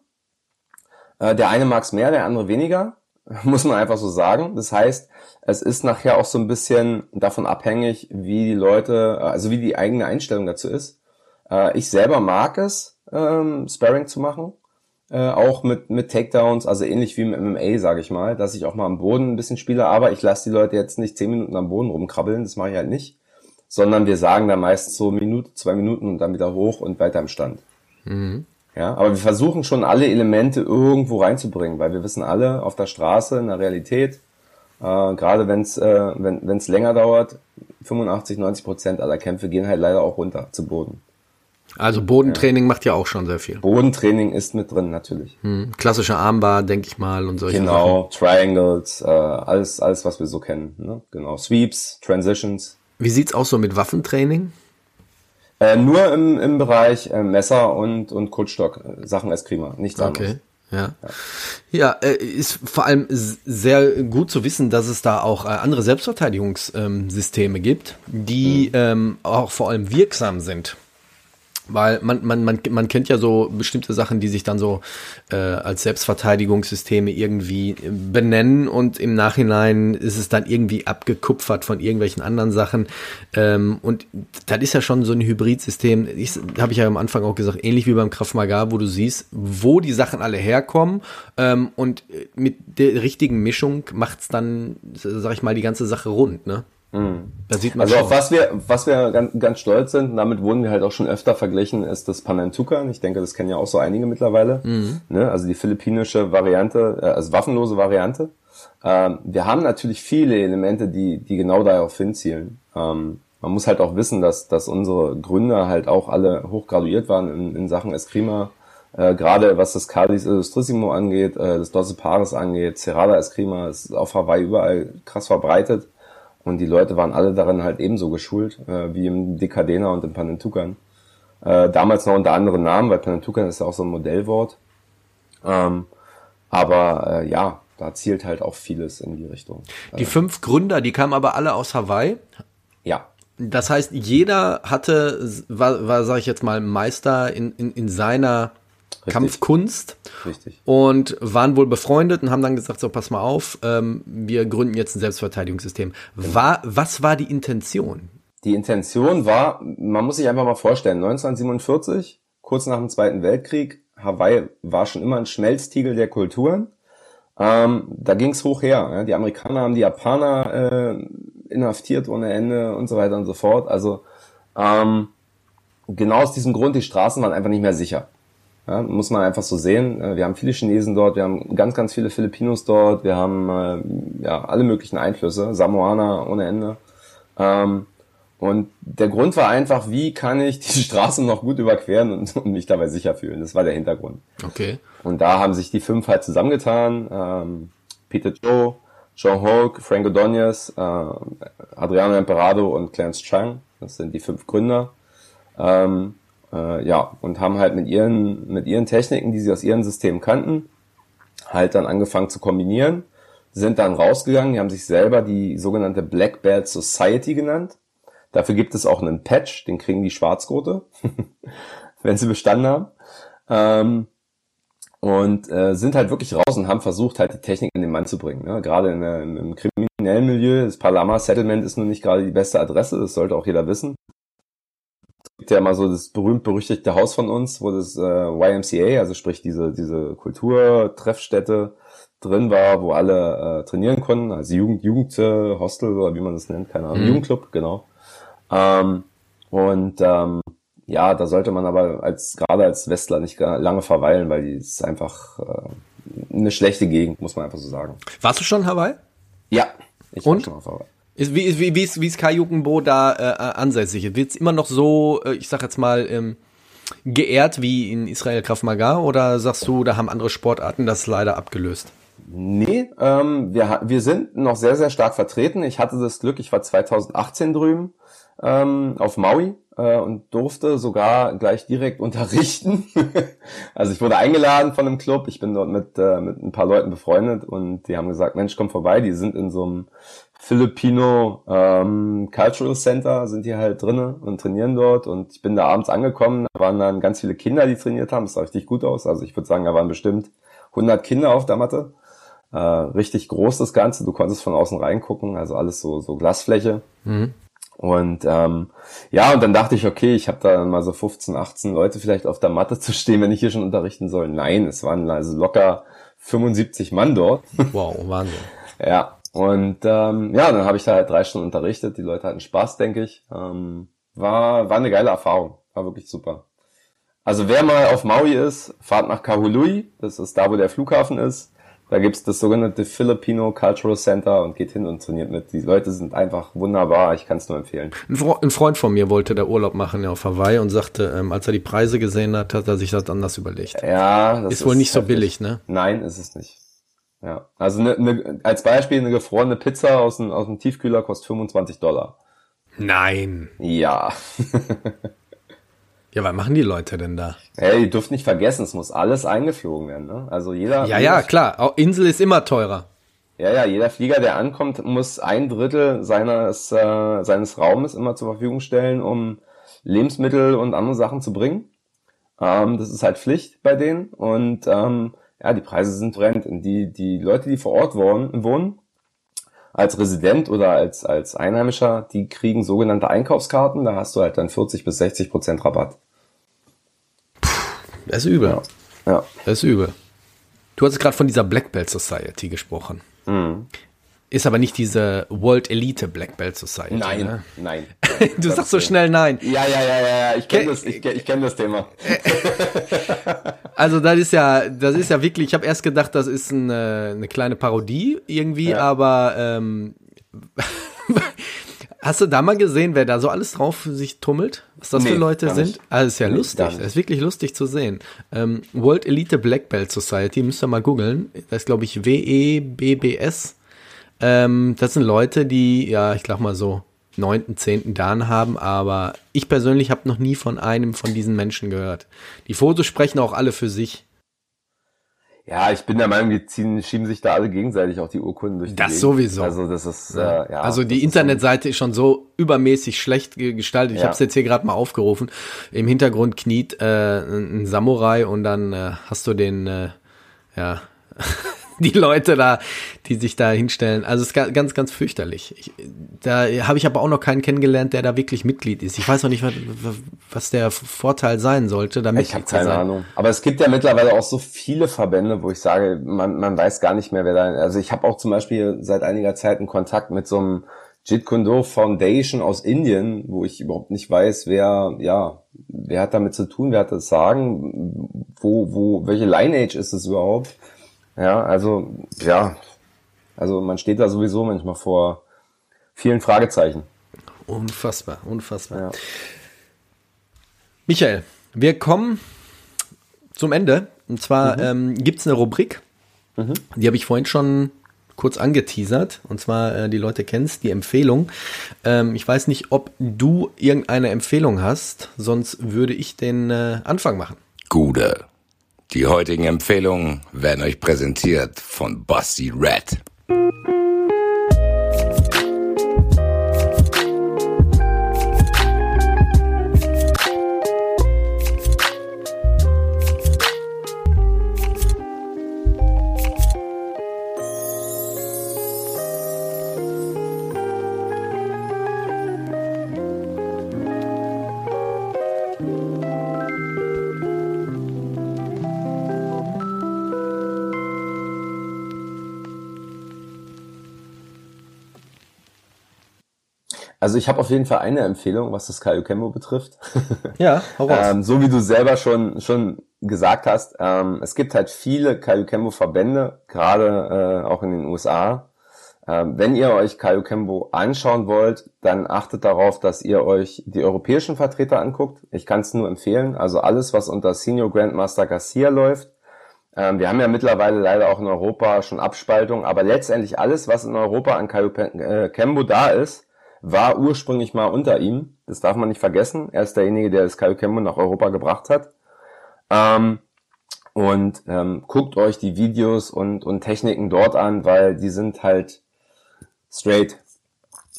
Äh, der eine mag es mehr, der andere weniger, muss man einfach so sagen. Das heißt, es ist nachher auch so ein bisschen davon abhängig, wie die Leute, also wie die eigene Einstellung dazu ist. Äh, ich selber mag es, ähm, Sparring zu machen. Äh, auch mit, mit Takedowns, also ähnlich wie im MMA, sage ich mal, dass ich auch mal am Boden ein bisschen spiele, aber ich lasse die Leute jetzt nicht zehn Minuten am Boden rumkrabbeln, das mache ich halt nicht, sondern wir sagen da meistens so Minute, zwei Minuten und dann wieder hoch und weiter im Stand. Mhm. Ja, aber wir versuchen schon alle Elemente irgendwo reinzubringen, weil wir wissen alle auf der Straße in der Realität, äh, gerade wenn's, äh, wenn es länger dauert, 85, 90 Prozent aller Kämpfe gehen halt leider auch runter zu Boden. Also Bodentraining macht ja auch schon sehr viel. Bodentraining ist mit drin, natürlich. Hm. Klassische Armbar, denke ich mal, und solche genau, Sachen. Triangles, äh, alles, alles, was wir so kennen. Ne? Genau, Sweeps, Transitions. Wie sieht's aus so mit Waffentraining? Äh, nur im, im Bereich äh, Messer und, und Kurzstock, äh, Sachen Eskrima, nichts anderes. Okay. Ja, ja, äh, ist vor allem sehr gut zu wissen, dass es da auch äh, andere Selbstverteidigungssysteme gibt, die mhm. ähm, auch vor allem wirksam sind. Weil man, man, man, man kennt ja so bestimmte Sachen, die sich dann so äh, als Selbstverteidigungssysteme irgendwie äh, benennen und im Nachhinein ist es dann irgendwie abgekupfert von irgendwelchen anderen Sachen. Ähm, und das ist ja schon so ein Hybridsystem, ich, habe ich ja am Anfang auch gesagt, ähnlich wie beim Krav Maga, wo du siehst, wo die Sachen alle herkommen ähm, und mit der richtigen Mischung macht's dann, sag ich mal, die ganze Sache rund, ne? Mhm. Da sieht man also schon. auf was wir, was wir ganz, ganz stolz sind, und damit wurden wir halt auch schon öfter verglichen, ist das Panantukan. Ich denke, das kennen ja auch so einige mittlerweile. Mhm. Ne? Also die philippinische Variante, äh, also waffenlose Variante. Ähm, wir haben natürlich viele Elemente, die, die genau darauf hinzielen. Ähm, man muss halt auch wissen, dass, dass unsere Gründer halt auch alle hochgraduiert waren in, in Sachen Eskrima. Äh, Gerade was das Cardis Illustrissimo angeht, äh, das Doce Pares angeht, Cerrada Eskrima ist auf Hawaii überall krass verbreitet. Und die Leute waren alle darin halt ebenso geschult, äh, wie im Decadena und im Panentukan. Äh, damals noch unter anderen Namen, weil Panentukan ist ja auch so ein Modellwort. Ähm, aber äh, ja, da zielt halt auch vieles in die Richtung. Die äh, fünf Gründer, die kamen aber alle aus Hawaii. Ja. Das heißt, jeder hatte, war, war sage ich jetzt mal, Meister in, in, in seiner Richtig. Kampfkunst. Richtig. Und waren wohl befreundet und haben dann gesagt, so pass mal auf, ähm, wir gründen jetzt ein Selbstverteidigungssystem. Genau. War, was war die Intention? Die Intention war, man muss sich einfach mal vorstellen, 1947, kurz nach dem Zweiten Weltkrieg, Hawaii war schon immer ein Schmelztiegel der Kulturen. Ähm, da ging's hoch her. Ja? Die Amerikaner haben die Japaner äh, inhaftiert ohne Ende und so weiter und so fort. Also ähm, genau aus diesem Grund, die Straßen waren einfach nicht mehr sicher. Ja, muss man einfach so sehen. Äh, wir haben viele Chinesen dort, wir haben ganz, ganz viele Filipinos dort, wir haben äh, ja alle möglichen Einflüsse, Samoaner ohne Ende. Ähm, und der Grund war einfach, wie kann ich die Straße noch gut überqueren und, und, mich dabei sicher fühlen. Das war der Hintergrund. Okay. Und da haben sich die fünf halt zusammengetan. Ähm, Peter Joe, John Hoke, Frank Odonius, äh, Adriano Emperado und Clarence Chang. Das sind die fünf Gründer. Ähm, äh, ja, und haben halt mit ihren, mit ihren Techniken, die sie aus ihren Systemen kannten, halt dann angefangen zu kombinieren, sind dann rausgegangen, die haben sich selber die sogenannte Black Belt Society genannt. Dafür gibt es auch einen Patch, den kriegen die Schwarzgurte, wenn sie bestanden haben. Ähm, und äh, sind halt wirklich raus und haben versucht, halt die Technik in den Mann zu bringen. Ne? Gerade in, in, im kriminellen Milieu, das Palama Settlement ist nun nicht gerade die beste Adresse, das sollte auch jeder wissen gibt ja mal so das berühmt-berüchtigte Haus von uns, wo das äh, YMCA, also sprich diese, diese Kulturtreffstätte drin war, wo alle äh, trainieren konnten, also Jugend, Jugend äh, Hostel oder wie man das nennt, keine Ahnung, mhm. Jugendclub, genau. Ähm, und ähm, ja, da sollte man aber als gerade als Westler nicht lange verweilen, weil die ist einfach äh, eine schlechte Gegend, muss man einfach so sagen. Warst du schon in Hawaii? Ja, ich Und? war schon auf Hawaii. Ist, wie, wie, wie, ist, wie ist Kai Juckenbo da äh, ansässig? Wird es immer noch so, äh, ich sag jetzt mal, ähm, geehrt wie in Israel Krav Maga oder sagst du, da haben andere Sportarten das leider abgelöst? Nee, ähm, wir, wir sind noch sehr, sehr stark vertreten. Ich hatte das Glück, ich war 2018 drüben ähm, auf Maui äh, und durfte sogar gleich direkt unterrichten. also ich wurde eingeladen von einem Club, ich bin dort mit, äh, mit ein paar Leuten befreundet und die haben gesagt, Mensch, komm vorbei, die sind in so einem Filipino ähm, Cultural Center sind die halt drinnen und trainieren dort. Und ich bin da abends angekommen, da waren dann ganz viele Kinder, die trainiert haben, das sah richtig gut aus, also ich würde sagen, da waren bestimmt 100 Kinder auf der Matte, äh, richtig groß das Ganze, du konntest von außen reingucken, also alles so, so Glasfläche. Mhm. und ähm, ja, und dann dachte ich, okay, ich habe da mal so 15, 18 Leute vielleicht auf der Matte zu stehen, wenn ich hier schon unterrichten soll. Nein, es waren also locker 75 Mann dort. Wow, Wahnsinn. ja, und ähm, ja, dann habe ich da halt drei Stunden unterrichtet. Die Leute hatten Spaß, denke ich. Ähm, war, war eine geile Erfahrung. War wirklich super. Also wer mal auf Maui ist, fahrt nach Kahului. Das ist da, wo der Flughafen ist. Da gibt's das sogenannte Filipino Cultural Center und geht hin und trainiert mit. Die Leute sind einfach wunderbar. Ich kann es nur empfehlen. Ein Freund von mir wollte da Urlaub machen ja, auf Hawaii und sagte, ähm, als er die Preise gesehen hat, hat er sich das anders überlegt. Ja, das ist, ist wohl nicht so billig, ne? Nein, ist es nicht. Ja, also ne, ne, als Beispiel eine gefrorene Pizza aus dem, aus dem Tiefkühler kostet 25 Dollar. Nein. Ja. ja, was machen die Leute denn da? Hey, ihr dürft nicht vergessen, es muss alles eingeflogen werden. Ne? Also jeder. Ja, ja, klar. Auch Insel ist immer teurer. Ja, ja, jeder Flieger, der ankommt, muss ein Drittel seines, äh, seines Raumes immer zur Verfügung stellen, um Lebensmittel und andere Sachen zu bringen. Ähm, das ist halt Pflicht bei denen. Und ähm, ja, die Preise sind brennend. Und die, die Leute, die vor Ort wohnen, wohnen, als Resident oder als, als Einheimischer, die kriegen sogenannte Einkaufskarten. Da hast du halt dann 40 bis 60 Prozent Rabatt. Das ist übel. Ja. ja. Das ist übel. Du hast gerade von dieser Black Belt Society gesprochen. Mhm. Ist aber nicht diese World Elite Black Belt Society. Nein, ne? nein. Du sagst so schnell nein. Ja, ja, ja, ja, ja. ich kenne das, ich, ich kenn das Thema. Also das ist ja, das ist ja wirklich, ich habe erst gedacht, das ist eine, eine kleine Parodie irgendwie, Ja. aber ähm, hast du da mal gesehen, wer da so alles drauf sich tummelt? Was das für Nee, Leute gar sind? Also ist ja Nee, lustig, das ist wirklich lustig zu sehen. Ähm, World Elite Black Belt Society, müsst ihr mal googeln. Das ist, glaube ich, W-E-B-B-S. Ähm, das sind Leute, die, ja, ich glaube mal so neunten, zehnten Dan haben, aber ich persönlich habe noch nie von einem von diesen Menschen gehört. Die Fotos sprechen auch alle für sich. Ja, ich bin der Meinung, die ziehen, schieben sich da alle gegenseitig auch die Urkunden durch die Das Gegend. sowieso. Also das ist, äh, ja. also die Internetseite ist schon so übermäßig schlecht ge- gestaltet. Ich Ja. habe es jetzt hier gerade mal aufgerufen. Im Hintergrund kniet äh, ein ein Samurai und dann äh, hast du den, äh, ja, die Leute da, die sich da hinstellen. Also es ist ga- ganz, ganz fürchterlich. Ich, da habe ich aber auch noch keinen kennengelernt, der da wirklich Mitglied ist. Ich weiß noch nicht, was, was der Vorteil sein sollte, da Ich habe keine. Ahnung. Aber es gibt ja mittlerweile auch so viele Verbände, wo ich sage, man, man weiß gar nicht mehr, wer da. Also ich habe auch zum Beispiel seit einiger Zeit einen Kontakt mit so einem Jeet Kune Do Foundation aus Indien, wo ich überhaupt nicht weiß, wer, ja, wer hat damit zu tun, wer hat das Sagen, wo, wo, welche Lineage ist es überhaupt? Ja, also, ja, also man steht da sowieso manchmal vor vielen Fragezeichen. Unfassbar, unfassbar. Ja. Michael, wir kommen zum Ende. Und zwar ähm, gibt's eine Rubrik, die habe ich vorhin schon kurz angeteasert. Und zwar, äh, die Leute kennst, die Empfehlung. Ähm, ich weiß nicht, ob du irgendeine Empfehlung hast, sonst würde ich den äh, Anfang machen. Gude. Die heutigen Empfehlungen werden euch präsentiert von Basti Red. Also ich habe auf jeden Fall eine Empfehlung, was das Kayukembo betrifft. Ja, hau. Ähm, so wie du selber schon schon gesagt hast, ähm, es gibt halt viele Kayukembo-Verbände, gerade äh, auch in den USA. Ähm, wenn ihr euch Kayukembo anschauen wollt, dann achtet darauf, dass ihr euch die europäischen Vertreter anguckt. Ich kann es nur empfehlen. Also alles, was unter Senior Grandmaster Garcia läuft. Ähm, wir haben ja mittlerweile leider auch in Europa schon Abspaltung, aber letztendlich alles, was in Europa an Kayukembo da ist, war ursprünglich mal unter ihm. Das darf man nicht vergessen. Er ist derjenige, der das Kayukembo nach Europa gebracht hat. Ähm, und ähm, guckt euch die Videos und, und Techniken dort an, weil die sind halt straight,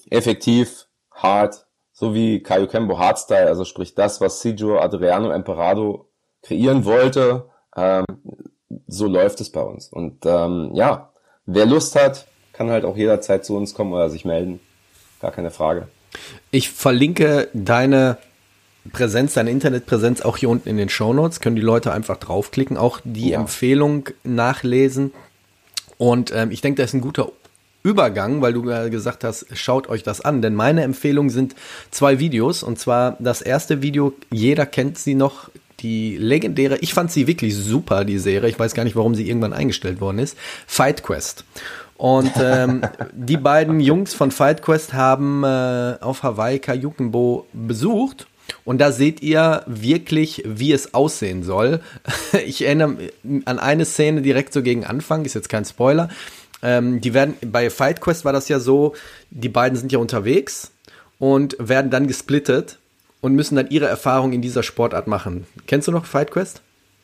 effektiv, hart, so wie Kayukembo Hardstyle, also sprich das, was Sijo Adriano Emperado kreieren wollte, ähm, so läuft es bei uns. Und ähm, ja, wer Lust hat, kann halt auch jederzeit zu uns kommen oder sich melden. Gar keine Frage. Ich verlinke deine Präsenz, deine Internetpräsenz auch hier unten in den Shownotes. Können die Leute einfach draufklicken, auch die Ja. Empfehlung nachlesen. Und ähm, ich denke, das ist ein guter Übergang, weil du gesagt hast, schaut euch das an. Denn meine Empfehlung sind zwei Videos. Und zwar das erste Video, jeder kennt sie noch, die legendäre, ich fand sie wirklich super, die Serie. Ich weiß gar nicht, warum sie irgendwann eingestellt worden ist. Fight Quest. Und ähm, die beiden Jungs von Fight Quest haben äh, auf Hawaii Kayukenbo besucht. Und da seht ihr wirklich, wie es aussehen soll. Ich erinnere an eine Szene direkt so gegen Anfang, ist jetzt kein Spoiler. Ähm, die werden, bei Fight Quest war das ja so, die beiden sind ja unterwegs und werden dann gesplittet und müssen dann ihre Erfahrung in dieser Sportart machen. Kennst du noch Fight Quest?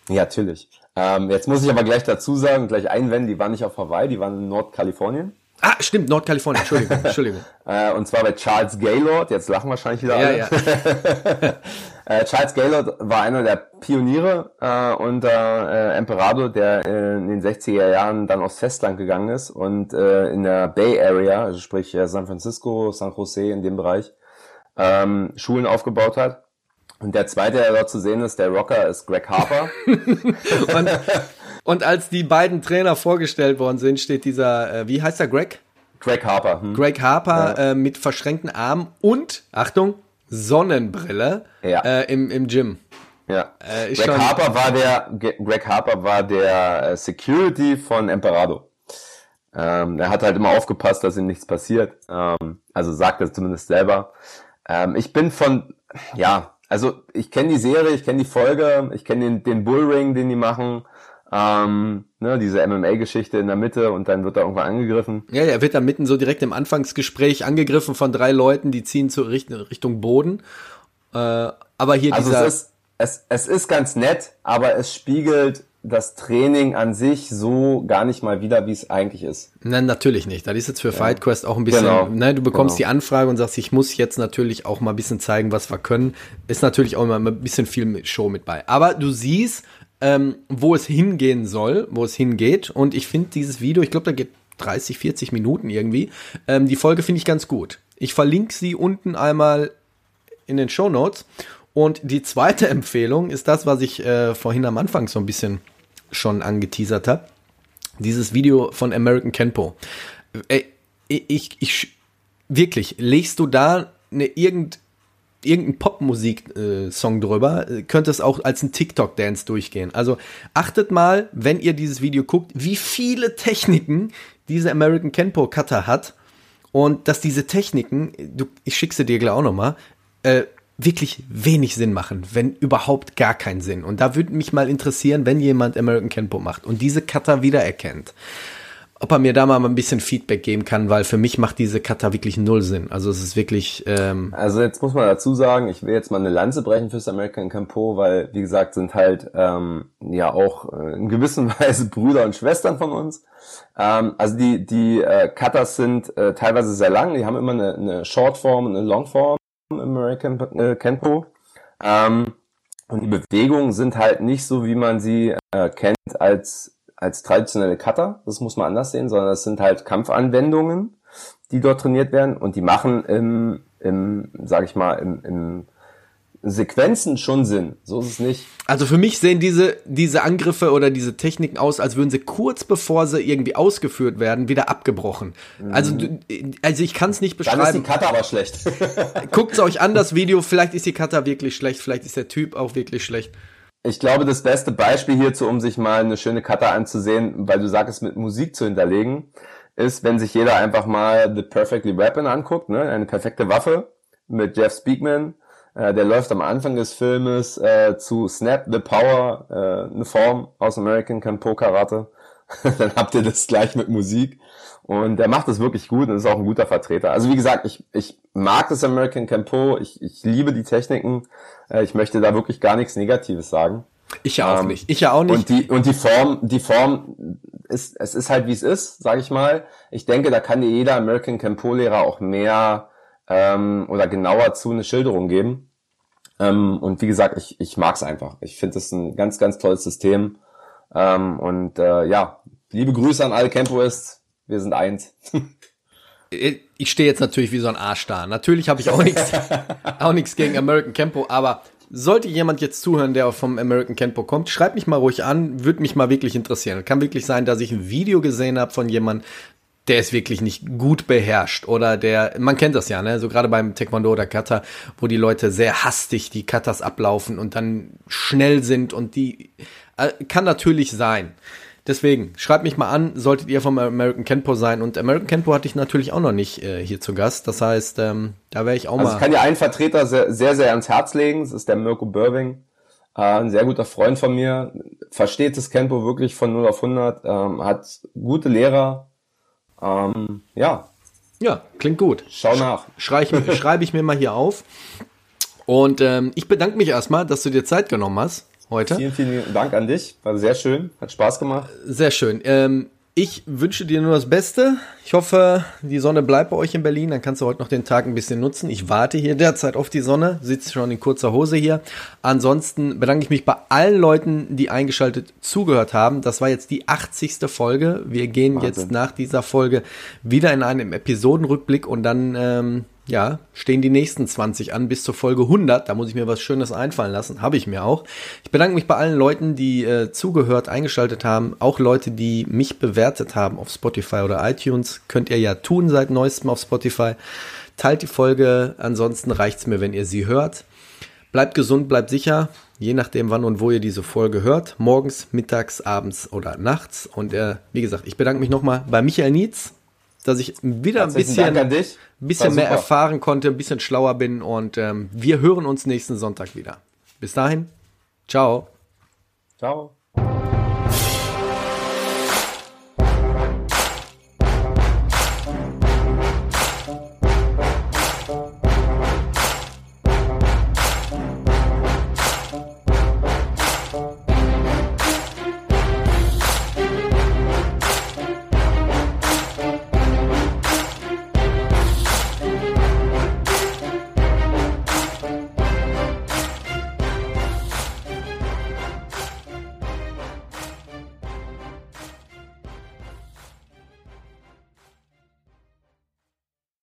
Ja, natürlich. Ähm, jetzt muss ich aber gleich dazu sagen, gleich einwenden, die waren nicht auf Hawaii, die waren in Nordkalifornien. Ah, stimmt, Nordkalifornien, Entschuldigung, Entschuldigung. Äh, und zwar bei Charles Gaylord, jetzt lachen wahrscheinlich wieder Ja, alle. ja. Äh, Charles Gaylord war einer der Pioniere äh, unter äh, Emperado, der äh, in den 60er Jahren dann aufs Festland gegangen ist und äh, in der Bay Area, also sprich äh, San Francisco, San Jose in dem Bereich, ähm, Schulen aufgebaut hat. Und der zweite, der dort zu sehen ist, der Rocker, ist Greg Harper. Und, und als die beiden Trainer vorgestellt worden sind, steht dieser, äh, wie heißt der, Greg? Greg Harper. Hm. Greg Harper ja. äh, mit verschränkten Armen und, Achtung, Sonnenbrille ja. äh, im, im Gym. Ja. Äh, Greg Harper war der Greg Harper war der äh, Security von Emperado. Ähm, er hat halt immer aufgepasst, dass ihm nichts passiert. Ähm, also sagt er zumindest selber. Ähm, ich bin von, ja, also ich kenne die Serie, ich kenne die Folge, ich kenne den, den Bullring, den die machen. Ähm, ne, diese MMA-Geschichte in der Mitte und dann wird er irgendwann angegriffen. Ja, er wird da mitten so direkt im Anfangsgespräch angegriffen von drei Leuten, die ziehen zur Richtung, Richtung Boden. Äh, aber hier also dieser... Es ist, es, es ist ganz nett, aber es spiegelt das Training an sich so gar nicht mal wieder, wie es eigentlich ist. Nein, natürlich nicht. Das ist jetzt für ja. FightQuest auch ein bisschen, genau. ne, du bekommst genau. die Anfrage und sagst, ich muss jetzt natürlich auch mal ein bisschen zeigen, was wir können. Ist natürlich auch immer ein bisschen viel Show mit bei. Aber du siehst, ähm, wo es hingehen soll, wo es hingeht. Und ich finde dieses Video, ich glaube, da geht 30, 40 Minuten irgendwie. Ähm, die Folge finde ich ganz gut. Ich verlinke sie unten einmal in den Show Notes. Und die zweite Empfehlung ist das, was ich äh, vorhin am Anfang so ein bisschen schon angeteasert habe. Dieses Video von American Kenpo. Ey, ich, ich, wirklich, legst du da eine irgend, irgendein Popmusik-Song äh, drüber, könnte es auch als ein TikTok-Dance durchgehen. Also achtet mal, wenn ihr dieses Video guckt, wie viele Techniken diese American Kenpo Cutter hat und dass diese Techniken, du, ich schicke sie dir gleich auch nochmal, äh, wirklich wenig Sinn machen, wenn überhaupt gar keinen Sinn. Und da würde mich mal interessieren, wenn jemand American Kenpo macht und diese Cutter wiedererkennt, ob er mir da mal ein bisschen Feedback geben kann, weil für mich macht diese Cutter wirklich null Sinn. Also es ist wirklich. Ähm also jetzt muss man dazu sagen, ich will jetzt mal eine Lanze brechen fürs American Campo, weil wie gesagt sind halt ähm, ja auch äh, in gewisser Weise Brüder und Schwestern von uns. Ähm, also die die äh, Cutters sind äh, teilweise sehr lang, die haben immer eine, eine Shortform und eine Longform. American äh, Kenpo. Ähm, und die Bewegungen sind halt nicht so, wie man sie äh, kennt als, als traditionelle Cutter. Das muss man anders sehen, sondern das sind halt Kampfanwendungen, die dort trainiert werden und die machen im, im sag ich mal, im, im Sequenzen schon Sinn. So ist es nicht. Also für mich sehen diese, diese Angriffe oder diese Techniken aus, als würden sie kurz bevor sie irgendwie ausgeführt werden, wieder abgebrochen. Mhm. Also, also ich kann es nicht beschreiben. Dann ist die Cutter aber schlecht. Guckt euch an, das Video. Vielleicht ist die Cutter wirklich schlecht, vielleicht ist der Typ auch wirklich schlecht. Ich glaube, das beste Beispiel hierzu, um sich mal eine schöne Cutter anzusehen, weil du sagst, mit Musik zu hinterlegen, ist, wenn sich jeder einfach mal The Perfectly Weapon anguckt, ne? eine perfekte Waffe mit Jeff Speakman, äh, der läuft am Anfang des Filmes äh, zu Snap the Power, äh, eine Form aus American Kenpo Karate. Dann habt ihr das gleich mit Musik. Und der macht das wirklich gut und ist auch ein guter Vertreter. Also wie gesagt, ich, ich mag das American Kenpo, ich, ich liebe die Techniken. Äh, ich möchte da wirklich gar nichts Negatives sagen. Ich ja auch ähm, nicht. Ich ja auch nicht. Und die, und die Form, die Form ist, es ist halt wie es ist, sage ich mal. Ich denke, da kann dir jeder American Kenpo-Lehrer auch mehr ähm, oder genauer zu eine Schilderung geben. Ähm, und wie gesagt, ich, ich mag es einfach. Ich finde es ein ganz, ganz tolles System. Ähm, und äh, ja, liebe Grüße an alle Campoists. Wir sind eins. ich stehe jetzt natürlich wie so ein Arsch da. Natürlich habe ich auch nichts auch nichts gegen American Campo, aber sollte jemand jetzt zuhören, der vom American Campo kommt, schreibt mich mal ruhig an, würde mich mal wirklich interessieren. Kann wirklich sein, dass ich ein Video gesehen habe von jemandem, der ist wirklich nicht gut beherrscht oder der, man kennt das ja, ne, so gerade beim Taekwondo oder Kata, wo die Leute sehr hastig die Katas ablaufen und dann schnell sind und die, äh, kann natürlich sein. Deswegen, schreibt mich mal an, solltet ihr vom American Kenpo sein. Und American Kenpo hatte ich natürlich auch noch nicht äh, hier zu Gast. Das heißt, ähm, da wäre ich auch also mal. Ich kann dir einen Vertreter sehr, sehr, sehr ans Herz legen. Das ist der Mirko Börving. Äh, ein sehr guter Freund von mir. Versteht das Kenpo wirklich von 0 auf 100. Ähm, hat gute Lehrer, ähm, ja. Ja, klingt gut. Schau nach. Schreibe ich, schreib ich mir mal hier auf. Und ähm, ich bedanke mich erstmal, dass du dir Zeit genommen hast heute. Vielen, vielen Dank an dich. War sehr schön. Hat Spaß gemacht. Sehr schön. Ähm, ich wünsche dir nur das Beste. Ich hoffe, die Sonne bleibt bei euch in Berlin. Dann kannst du heute noch den Tag ein bisschen nutzen. Ich warte hier derzeit auf die Sonne, sitze schon in kurzer Hose hier. Ansonsten bedanke ich mich bei allen Leuten, die eingeschaltet zugehört haben. Das war jetzt die 80. Folge. Wir gehen Wahnsinn. jetzt nach dieser Folge wieder in einen Episodenrückblick und dann ähm, ja, stehen die nächsten 20 an bis zur Folge 100. Da muss ich mir was Schönes einfallen lassen. Habe ich mir auch. Ich bedanke mich bei allen Leuten, die äh, zugehört, eingeschaltet haben. Auch Leute, die mich bewertet haben auf Spotify oder iTunes. Könnt ihr ja tun seit neuestem auf Spotify. Teilt die Folge. Ansonsten reicht's mir, wenn ihr sie hört. Bleibt gesund, bleibt sicher. Je nachdem, wann und wo ihr diese Folge hört. Morgens, mittags, abends oder nachts. Und äh, wie gesagt, ich bedanke mich nochmal bei Michael Nietz dass ich wieder ein bisschen, bisschen mehr erfahren konnte, ein bisschen schlauer bin und ähm, wir hören uns nächsten Sonntag wieder. Bis dahin, ciao. Ciao.